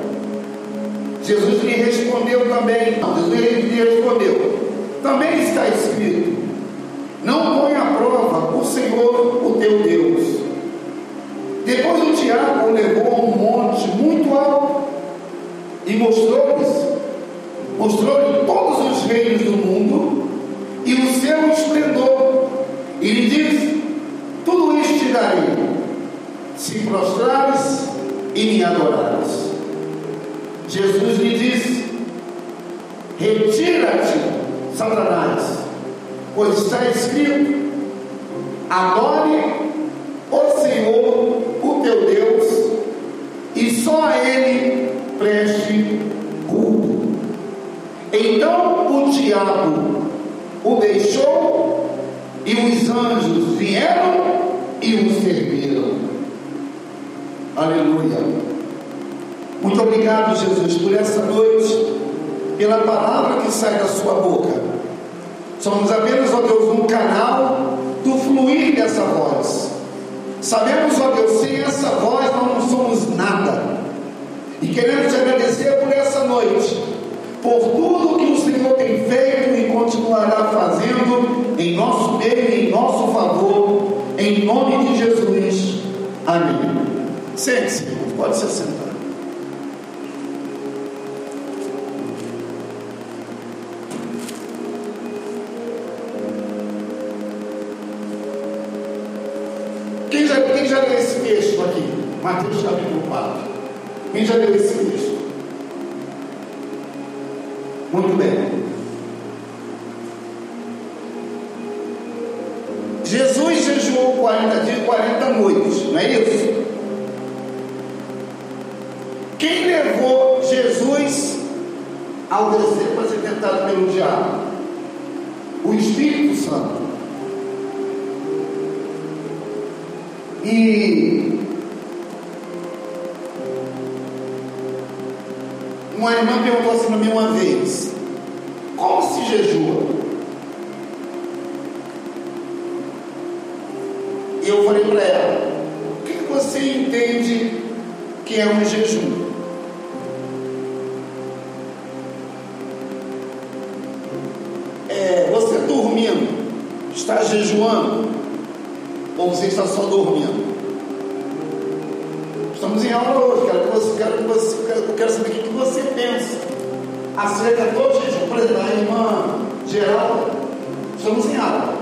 Jesus lhe respondeu também, Jesus lhe respondeu, também está escrito, não põe à prova o Senhor, o teu Deus. Depois o diabo o levou a um monte muito alto e mostrou-lhes, mostrou-lhe todos os reinos do mundo e o seu esplendor, e lhe disse: Tudo isto te darei, se prostrares e me adorares. Jesus lhe disse: Retira-te, Satanás, pois está escrito: Adore Então o diabo o deixou e os anjos vieram e o serviram. Aleluia. Muito obrigado, Jesus, por essa noite, pela palavra que sai da sua boca. Somos apenas, ó Deus, um canal do fluir dessa voz. Sabemos, ó Deus, sem essa voz nós não somos nada. E queremos te agradecer por essa noite, por tudo que o Senhor tem feito e continuará fazendo em nosso meio e em nosso favor, em nome de Jesus. Amém. Sente-se, pode se sentar. Quem já, quem já leu esse texto aqui? Mateus capítulo 4. Quem já leu esse texto? Muito bem. Jesus jejuou 40 dias e 40 noites, não é isso? Quem levou Jesus ao deserto para ser tentado pelo diabo? O Espírito Santo. E Uma irmã perguntou assim para mim uma vez: Como se jejua? E eu falei para ela: O que você entende que é um jejum? É, você dormindo, está jejuando? Ou você está só dormindo? Acerca do jejum. Por exemplo, a irmã Geralda, estamos em aula.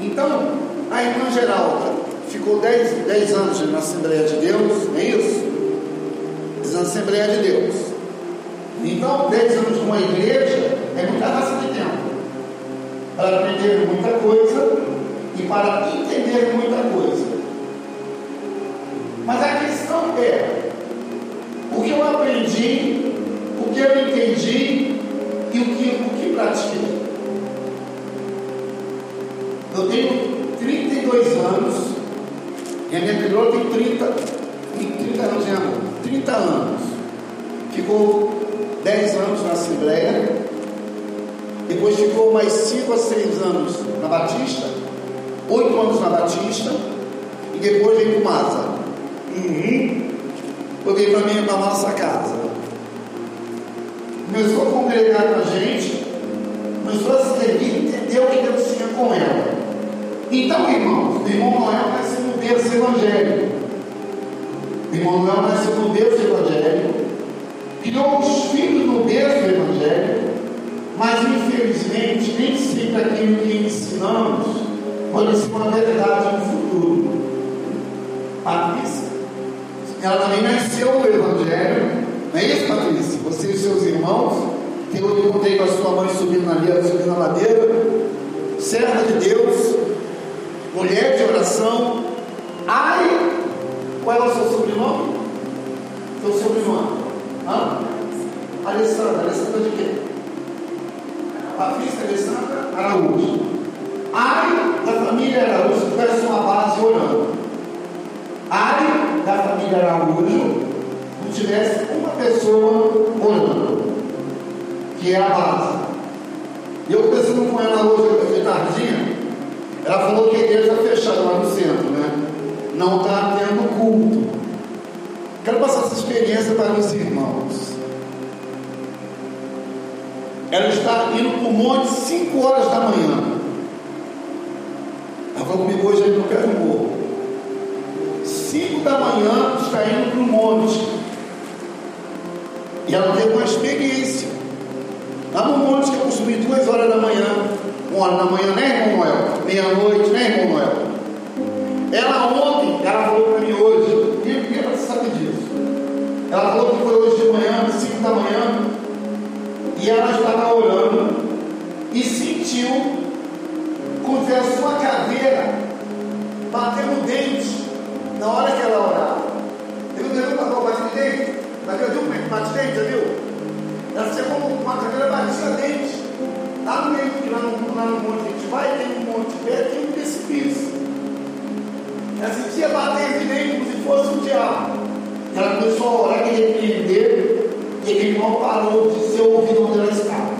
Então, a irmã Geralda ficou 10, 10 anos na Assembleia de Deus, não é isso? 10 anos na Assembleia de Deus. Então, 10 anos numa igreja é muita raça de tempo. Para aprender muita coisa e para entender muita coisa. Mas a questão é: o que eu aprendi, o que eu entendi pratiquei. Eu tenho 32 anos e a minha filha tem 30, 30 anos de amor, 30 anos. Ficou 10 anos na Assembleia, depois ficou mais 5 a 6 anos na Batista, 8 anos na Batista, e depois veio para o Maza. Uhum. Eu veio para mim para a nossa casa. Começou a congregar com a gente, começou a servir, entendeu o que Deus tinha com ela. Então, irmãos, irmão Noel nasceu no berço evangélico. Noel nasceu no berço evangélico, criou os filhos no berço evangélico, mas infelizmente nem sempre aquilo que ensinamos pode ser uma verdade no futuro. Patrícia, ela também nasceu no Evangelho, não é isso, Patrícia? Você e seus irmãos, eu encontrei com a sua mãe subindo na, subindo na ladeira, serva de Deus, mulher de oração. Ai, qual é o seu sobrenome? Seu sobrenome? Hã? Alessandra, Alessandra de quê? Patrícia Alessandra Araújo. Ai da família Araújo, se tivesse uma base orando. Ai da família Araújo, não tivesse uma pessoa orando, que é a base. E eu conversando com ela hoje de tardinha, ela falou que a igreja está fechada lá no centro, né? Não está tendo culto. Quero passar essa experiência para os irmãos. Ela está indo para o monte 5 horas da manhã. Ela falou comigo hoje aí no Quero Morro. 5 da manhã está indo para o monte. E ela teve uma experiência. Lá no monte que eu consumi duas horas da manhã. Uma hora da manhã, né, irmão Noel? Meia-noite, né, irmão Noel? Ela ontem, ela falou para mim hoje, e ela sabe disso. Ela falou que foi hoje de manhã, 5 da manhã, e ela estava orando e sentiu como se a sua caveira batendo o dente na hora que ela orava. Ele não viu para bater de dente? Mas eu vi que bate dente, já viu? Ela sentia como uma caveira batia dente. Lá no meio, lá no, lá no monte, a gente vai, tem um monte perto, tem um precipício. Ela sentia bater de dente como se fosse um diabo. Ela começou a orar e repreender, e aquele irmão parou de ser ouvido onde ela estava.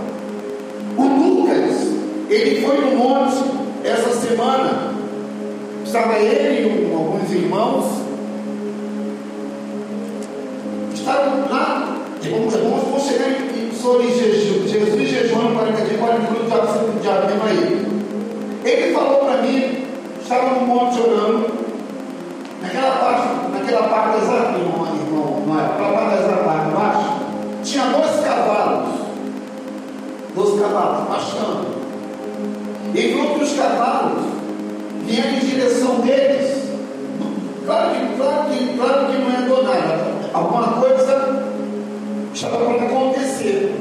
O Lucas, ele foi no monte essa semana. Estava ele e alguns irmãos. Estavam lá. Vamos, vamos, vamos chegar em sobre jejum. Jesus jejuando 40 dias, 40 minutos, o diabo vem aí. Ele falou para mim, estava no monte orando, naquela parte, naquela parte das árvores, irmão, não é? Parte das árvores embaixo, tinha dois cavalos. Dois cavalos, pastando. E falou que os cavalos vinham em direção deles. Claro que, claro que, claro que não do nada. Alguma coisa estava para acontecer.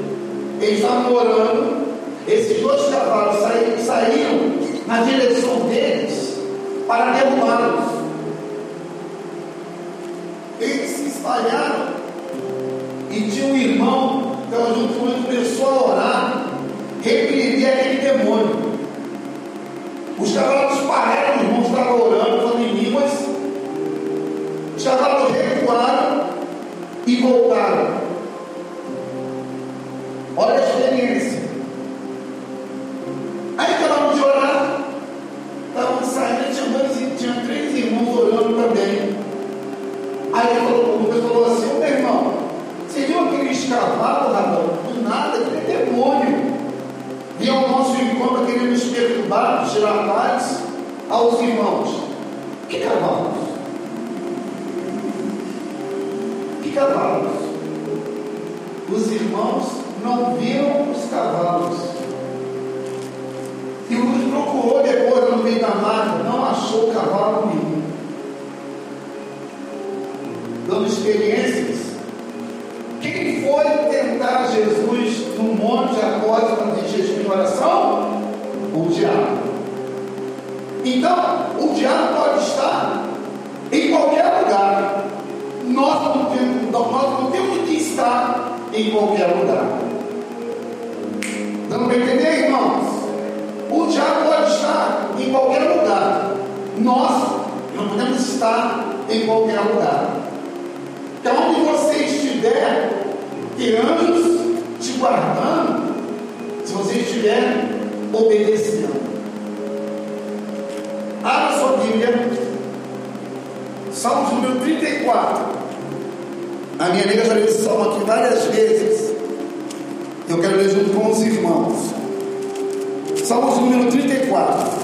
Eles estavam orando, esses dois cavalos saíram, saíram na direção deles para derrubá-los. Eles se espalharam e tinha um irmão que estava junto com ele, começou a orar, repreender aquele demônio. Os cavalos giratares aos irmãos. Que cavalos? Que cavalos? Os irmãos não viram os cavalos. E os procurou depois no meio da mata, não achou cavalo nenhum. Dando experiências. Quem foi tentar Jesus no monte após fazer jejum e oração? Então, o diabo pode estar em qualquer lugar. Nós não temos, nós não temos que estar em qualquer lugar. Dando para entender, irmãos? O diabo pode estar em qualquer lugar. Nós não podemos estar em qualquer lugar. Então, onde você estiver, tem anjos te guardando, se você estiver obedecendo. Abra sua Bíblia, Salmo número 34. A minha amiga já leu esse salmo aqui várias vezes. Eu quero ler junto com os irmãos. Salmo número 34.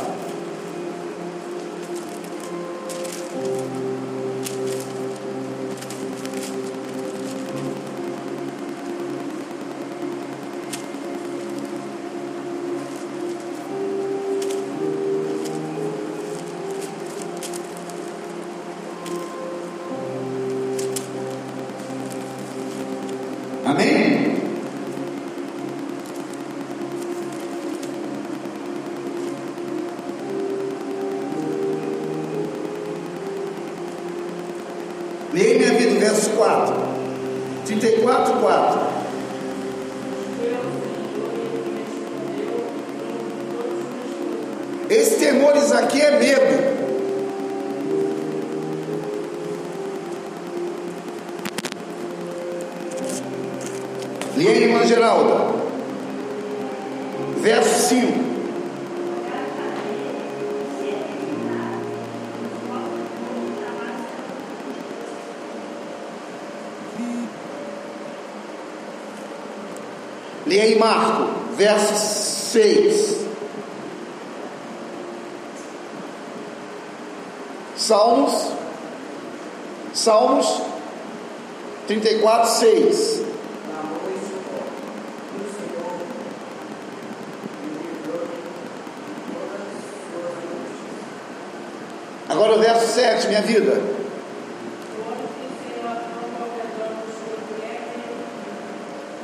Leia Marco, verso 6. Salmos, Salmos 34, 6. Agora o verso 7, minha vida.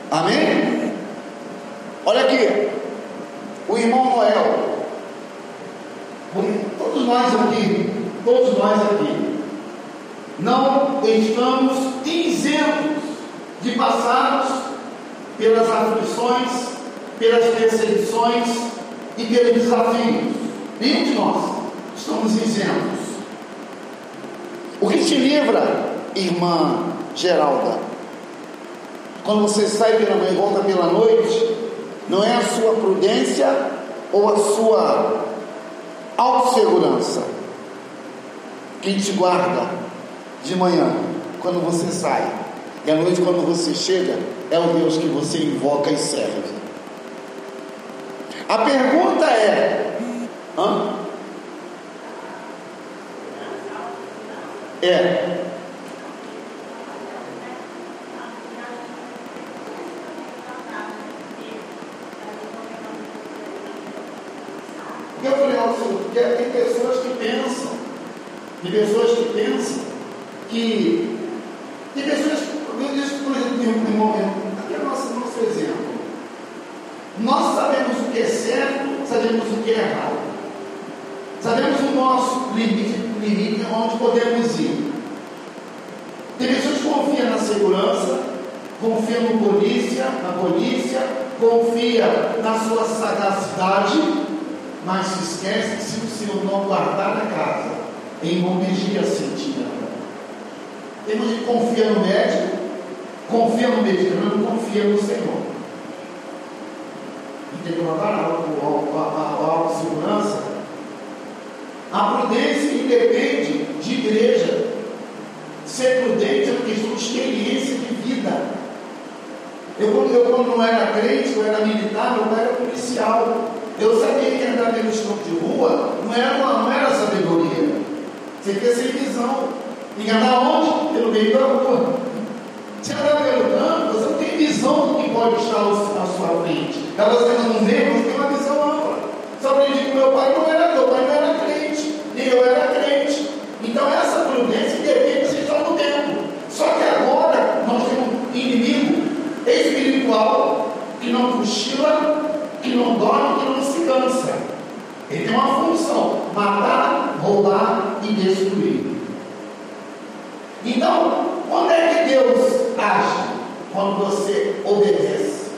Amém? Olha aqui. O irmão Noel. Todos nós aqui, todos nós aqui, não estamos isentos de passarmos pelas aflições, pelas perseguições e pelos desafios. Nenhum de nós estamos isentos. O que te livra, irmã Geralda, quando você sai pela manhã e volta pela noite, não é a sua prudência ou a sua autossegurança. Quem te guarda de manhã, quando você sai, e à noite, quando você chega, é o Deus que você invoca e serve. A pergunta é: hã? É. Eu falei ao senhor, porque tem pessoas que pensam, tem pessoas que pensam que. Tem pessoas, eu disse, por exemplo, em um momento, aqui é o nosso, nosso exemplo. Nós sabemos o que é certo, sabemos o que é errado. Sabemos o nosso limite, limite onde podemos ir. Tem pessoas que confiam na segurança, confiam no polícia, na polícia, confia na sua sagacidade, mas se esquece que se o Senhor não guardar na casa, em momegia sentirá. Temos que confiar no médico, confia no medicamento, confia no Senhor. Colocar a autossegurança. A prudência independe de igreja. Ser prudente é uma questão de experiência de vida. Eu, eu quando não era crente, eu era militar, eu era policial. Eu sabia que andar pelo escopo de rua não era, uma, não era sabedoria. Você quer ser visão. Andar onde? Pelo meio da rua. Se andar pelo campo, você não tem visão do que pode estar à sua frente. Ela você não vê, você tem uma visão ampla. Só aprendi que meu pai não era, meu pai não era crente, nem eu era crente. Então essa prudência depende de estar no tempo. Só que agora nós temos um inimigo espiritual que não cochila, que não dorme, que não se cansa. Ele tem uma função: matar, roubar e destruir. Então, quando é que Deus age? Quando você obedece.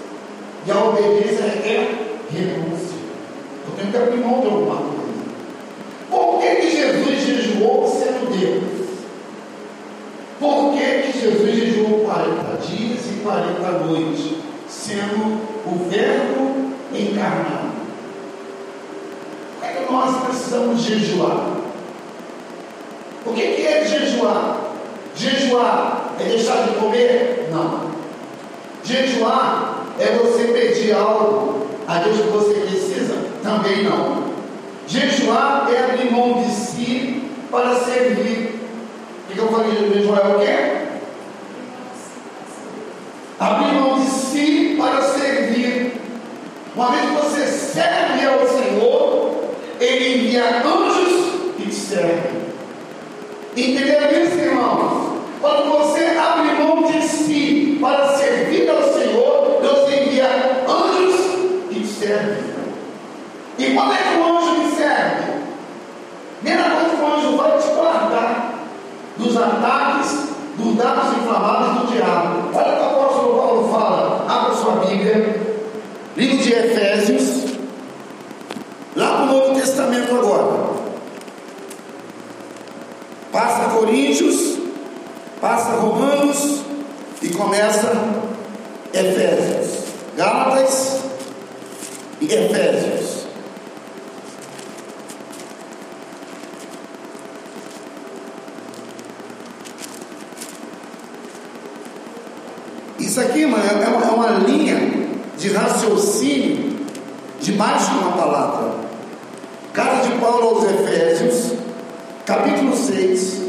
E a obediência é renúncia. Eu tenho que abrir mão de alguma coisa. Por que, que Jesus jejuou sendo Deus? Por que, que Jesus jejuou 40 dias e 40 noites, sendo o Verbo encarnado? Por que, que nós precisamos jejuar? O que, que é jejuar? Jejuar é deixar de comer? Não. Jejuar é você pedir algo a Deus que você precisa? Também não. Jejuar é abrir mão de si para servir. O que eu falei de jejuar é o quê? Abrir mão de si para servir. Uma vez que você serve ao Senhor, Ele envia anjos que te servem. Entenderam isso, irmãos? Quando você abre mão de si para servir ao Senhor, Deus envia anjos que te servem. E quando é que o anjo me serve? Primeira coisa que o anjo vai te guardar dos ataques, dos dados inflamados do diabo. Olha o que o apóstolo Paulo fala. Abra sua Bíblia. Livro de Efésios. Lá para o Novo Testamento agora. Passa Coríntios, passa Romanos e começa Efésios. Gálatas e Efésios. Isso aqui, mano, é uma, é uma linha de raciocínio debaixo de uma palavra. Carta de Paulo aos Efésios, capítulo 6.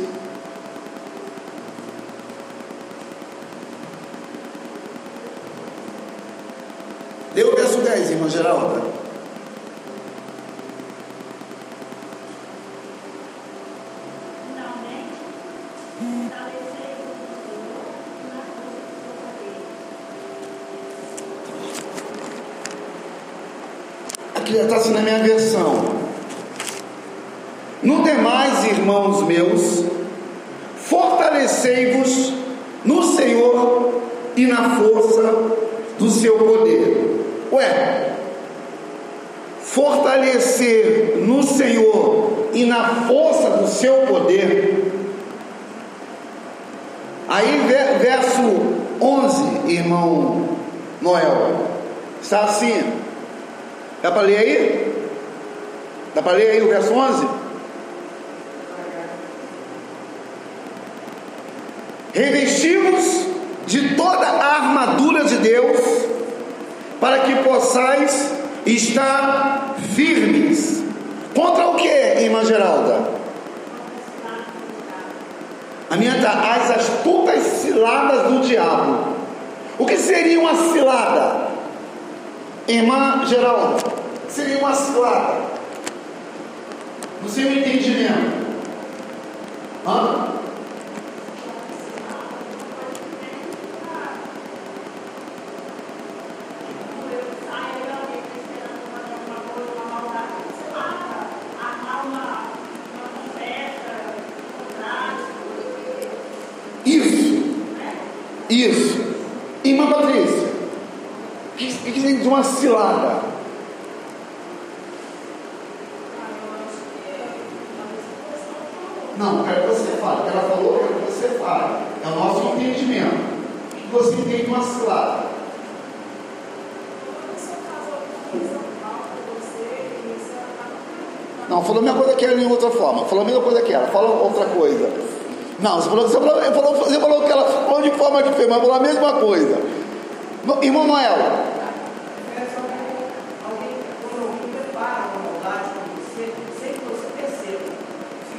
Lê o verso 10, irmã Geralda. Finalmente, fortalecei o Senhor na força do Aqui está assim na minha versão. No demais, irmãos meus, fortalecei-vos no Senhor e na força do seu poder. Ué, fortalecer no Senhor e na força do seu poder. Aí, ver- verso 11, irmão Noel, está assim. Dá para ler aí? Dá para ler aí o verso 11? Revestimos de toda a armadura de Deus, para que possais estar firmes. Contra o que, irmã Geralda? A minha tá, as astutas ciladas do diabo. O que seria uma cilada? Irmã Geralda, seria uma cilada? No seu entendimento. Hã? outra forma, falou a mesma coisa que ela, falou outra coisa. Não, você falou, você falou, você falou, você falou que ela falou de forma que fez, mas falou a mesma coisa. Irmão Noel.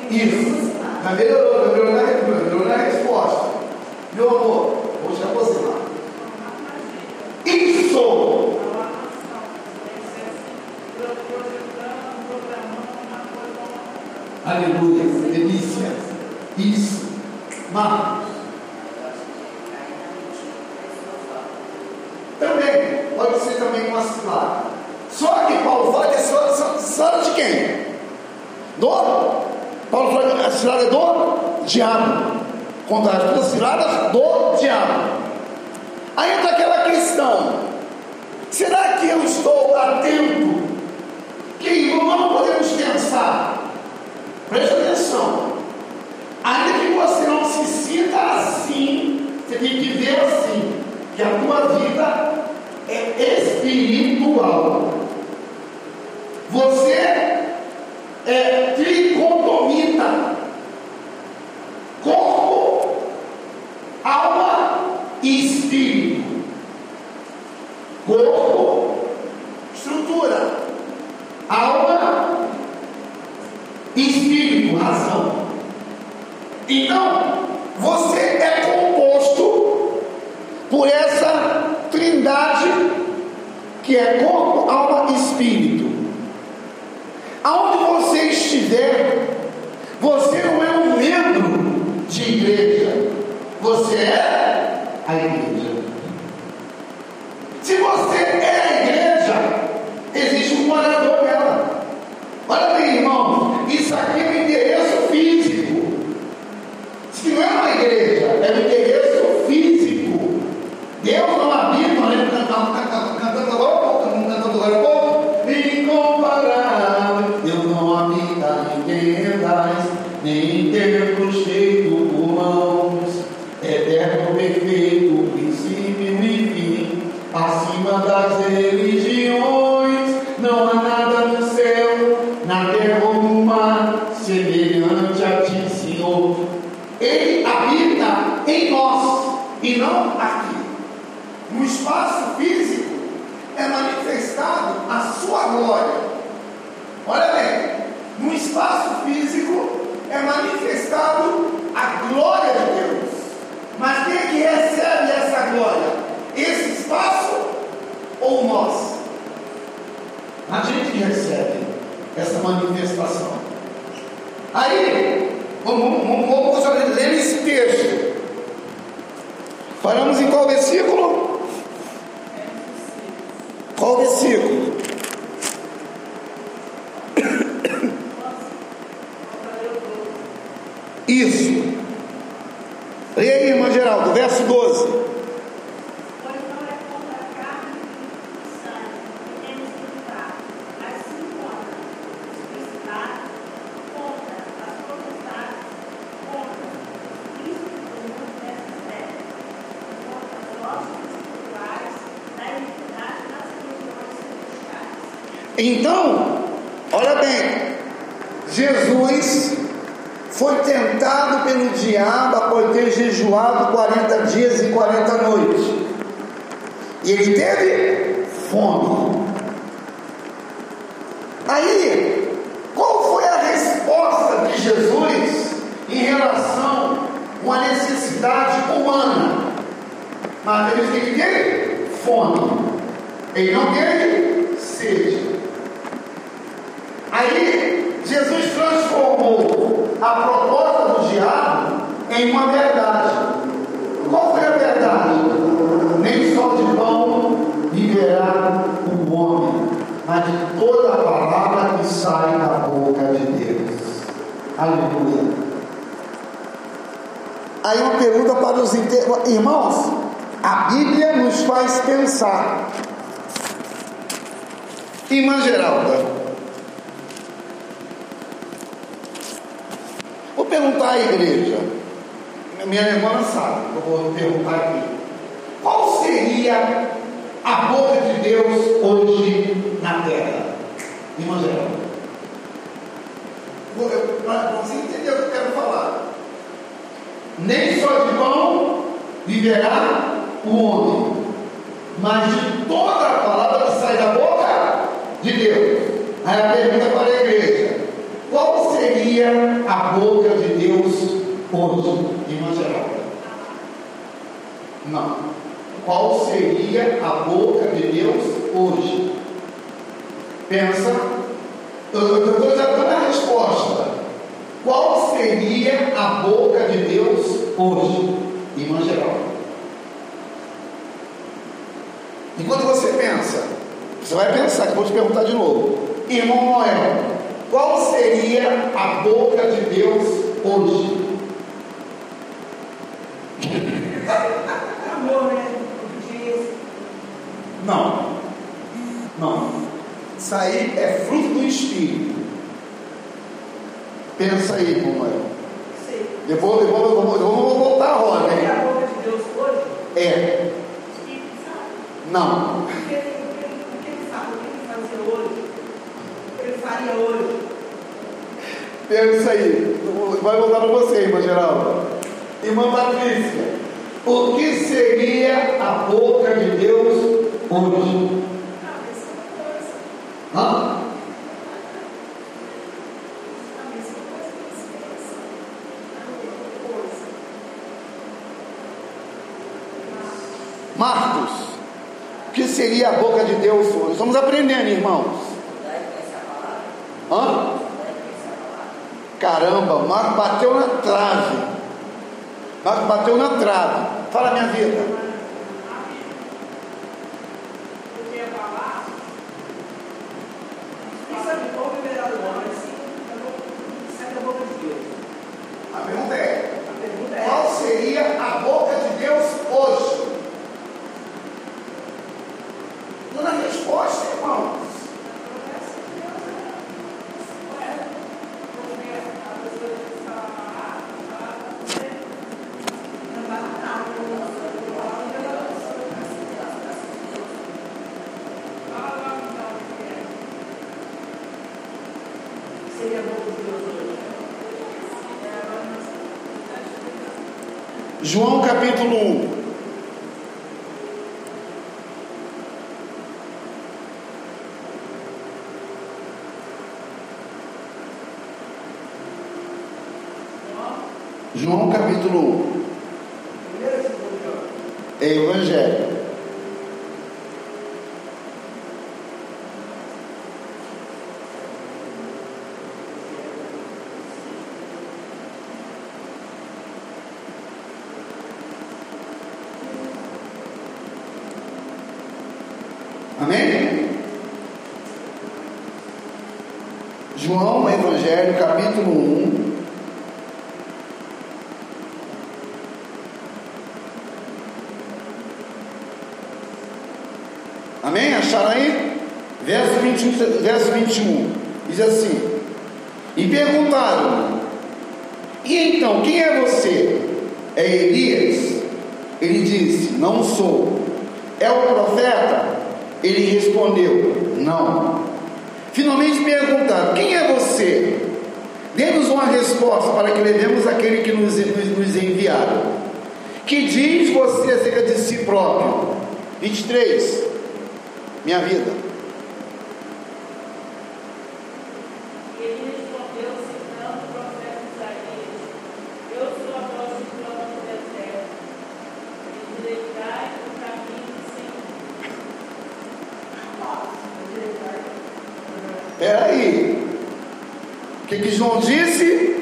Isso. Na verdade, Aleluia, delícia. Isso. Marcos. Iniquidade nas regiões celestiais. Então, olha bem, Jesus foi tentado pelo diabo após ter jejuado 40 dias e 40 noites. E ele teve fome. Aí, qual foi a resposta de Jesus em relação a necessidade humana? Mas ele que teve fome. Ele não teve sede. Aí Jesus transformou a proposta do diabo em uma verdade. Qual foi a verdade? Nem só de pão viverá o homem, mas de toda a palavra que sai da boca de Deus. Aleluia. Aí uma pergunta para os inter... irmãos. A Bíblia nos faz pensar. Irmã Geralda, Vou perguntar à igreja. Minha irmã sabe, eu vou perguntar aqui. Qual seria a boca de Deus hoje na terra? Irmã Geralda. Para você entender o que eu quero falar. Nem só de pão viverá o homem, mas de toda a palavra que sai da boca de Deus. Aí a pergunta para a igreja: qual seria seria a boca de Deus hoje, irmã geral? Não. Qual seria a boca de Deus hoje? Pensa, eu estou dando a resposta. Qual seria a boca de Deus hoje, irmã geral? Enquanto você pensa, você vai pensar, que eu vou te perguntar de novo. Irmão Noel, qual seria a boca de Deus hoje? Amor, né? Diz. Não. Não. Isso aí é fruto do Espírito. Pensa aí, Noel. Sei. Eu vou, eu vou, eu vou, eu vou voltar a roda, É hein? a boca de Deus hoje? É. Não. O que ele fazia hoje? O que ele faria hoje? Pensa aí. Vai voltar para você, irmã Geralda. Irmã Patrícia. O que seria a boca de Deus hoje? Hã? Marcos, o que seria a boca de Deus hoje? Estamos aprendendo, irmãos. Hã? Caramba, Marcos bateu na trave. Marcos bateu na trave. Fala minha vida. Porque ia falar, Isso é de bom liberado do homem, assim. Isso é da boca de Deus. A pergunta é: A pergunta é qual seria a boca de Deus hoje? Dando a resposta, irmãos. seria a boca de Deus hoje. João capítulo 1. João capítulo 1. Primeiro e segundo João. É Evangelho. Amém? João, Evangelho, capítulo 1. Amém? Acharam aí? Verso 21, verso 21. Diz assim: E perguntaram: E então, quem é você? É Elias? Ele disse: Não sou. É o profeta? Ele respondeu: Não. Finalmente perguntaram: Quem é você? Dê-nos uma resposta para que levemos aquele que nos, nos, nos enviaram. Que diz você acerca de si próprio? 23. Minha vida. E ele respondeu, citando o profeta Isaías: Eu sou a voz que clama no deserto. Endireitai o caminho do Senhor. Espera aí. O que, que João disse?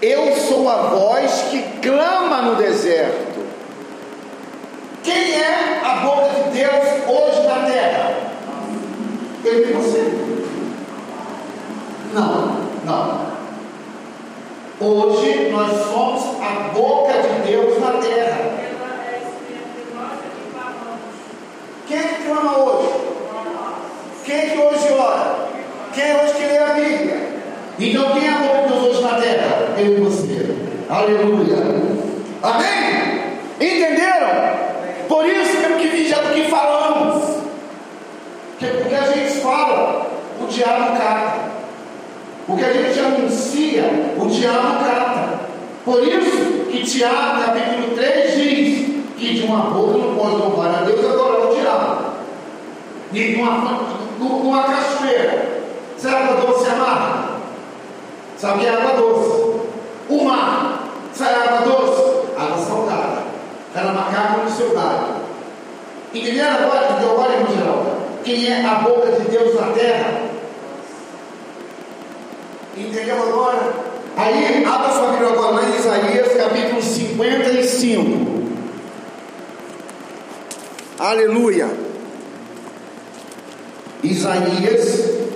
Eu sou a voz que clama no deserto. Quem é a boca de Deus hoje na terra? Eu e você. Não, não. Hoje nós somos a boca de Deus na terra. Ela é esse entre nós que clamamos. Quem é que clama hoje? Quem é que hoje ora? Quem é hoje que lê a Bíblia? Então quem é a boca de Deus hoje na terra? Eu e você. Aleluia. Amém? Entenderam? Por isso temos que vigiar do que falamos. Porque, porque a gente fala, o diabo cata. O que a gente anuncia, o diabo cata. Por isso que Tiago, capítulo 3, diz que de uma boca não pode louvar a Deus adorar o diabo. E numa, numa cachoeira, será que a doce amarga? Sabe que é água doce? O mar, água doce? Água salgada. Era macaco no seu galho. Entenderam agora, agora, irmão Geraldo? Quem é a boca de Deus na terra? Entendeu agora? Aí, abra sua Bíblia agora lá em Isaías capítulo 55. Aleluia. Isaías.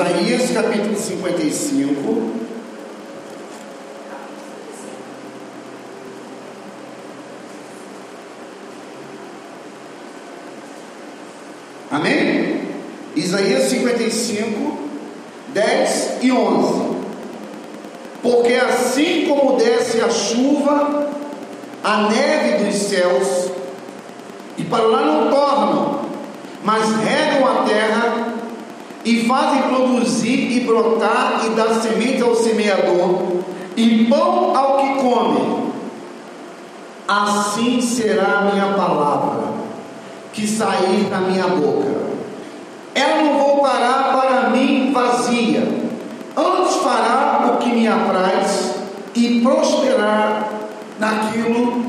Isaías capítulo 55. Amém? Isaías 55, 10 e 11. Porque assim como desce a chuva, a neve dos céus, e para lá não tornam, mas regam a terra, e fazem produzir e brotar, e dar semente ao semeador, e pão ao que come, assim será a minha palavra que sair da minha boca. Ela não voltará para mim vazia, antes fará o que me apraz e prosperar naquilo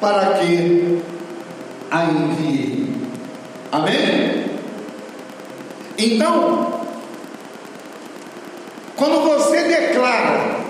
para que a enviei. Amém? Então, quando você declara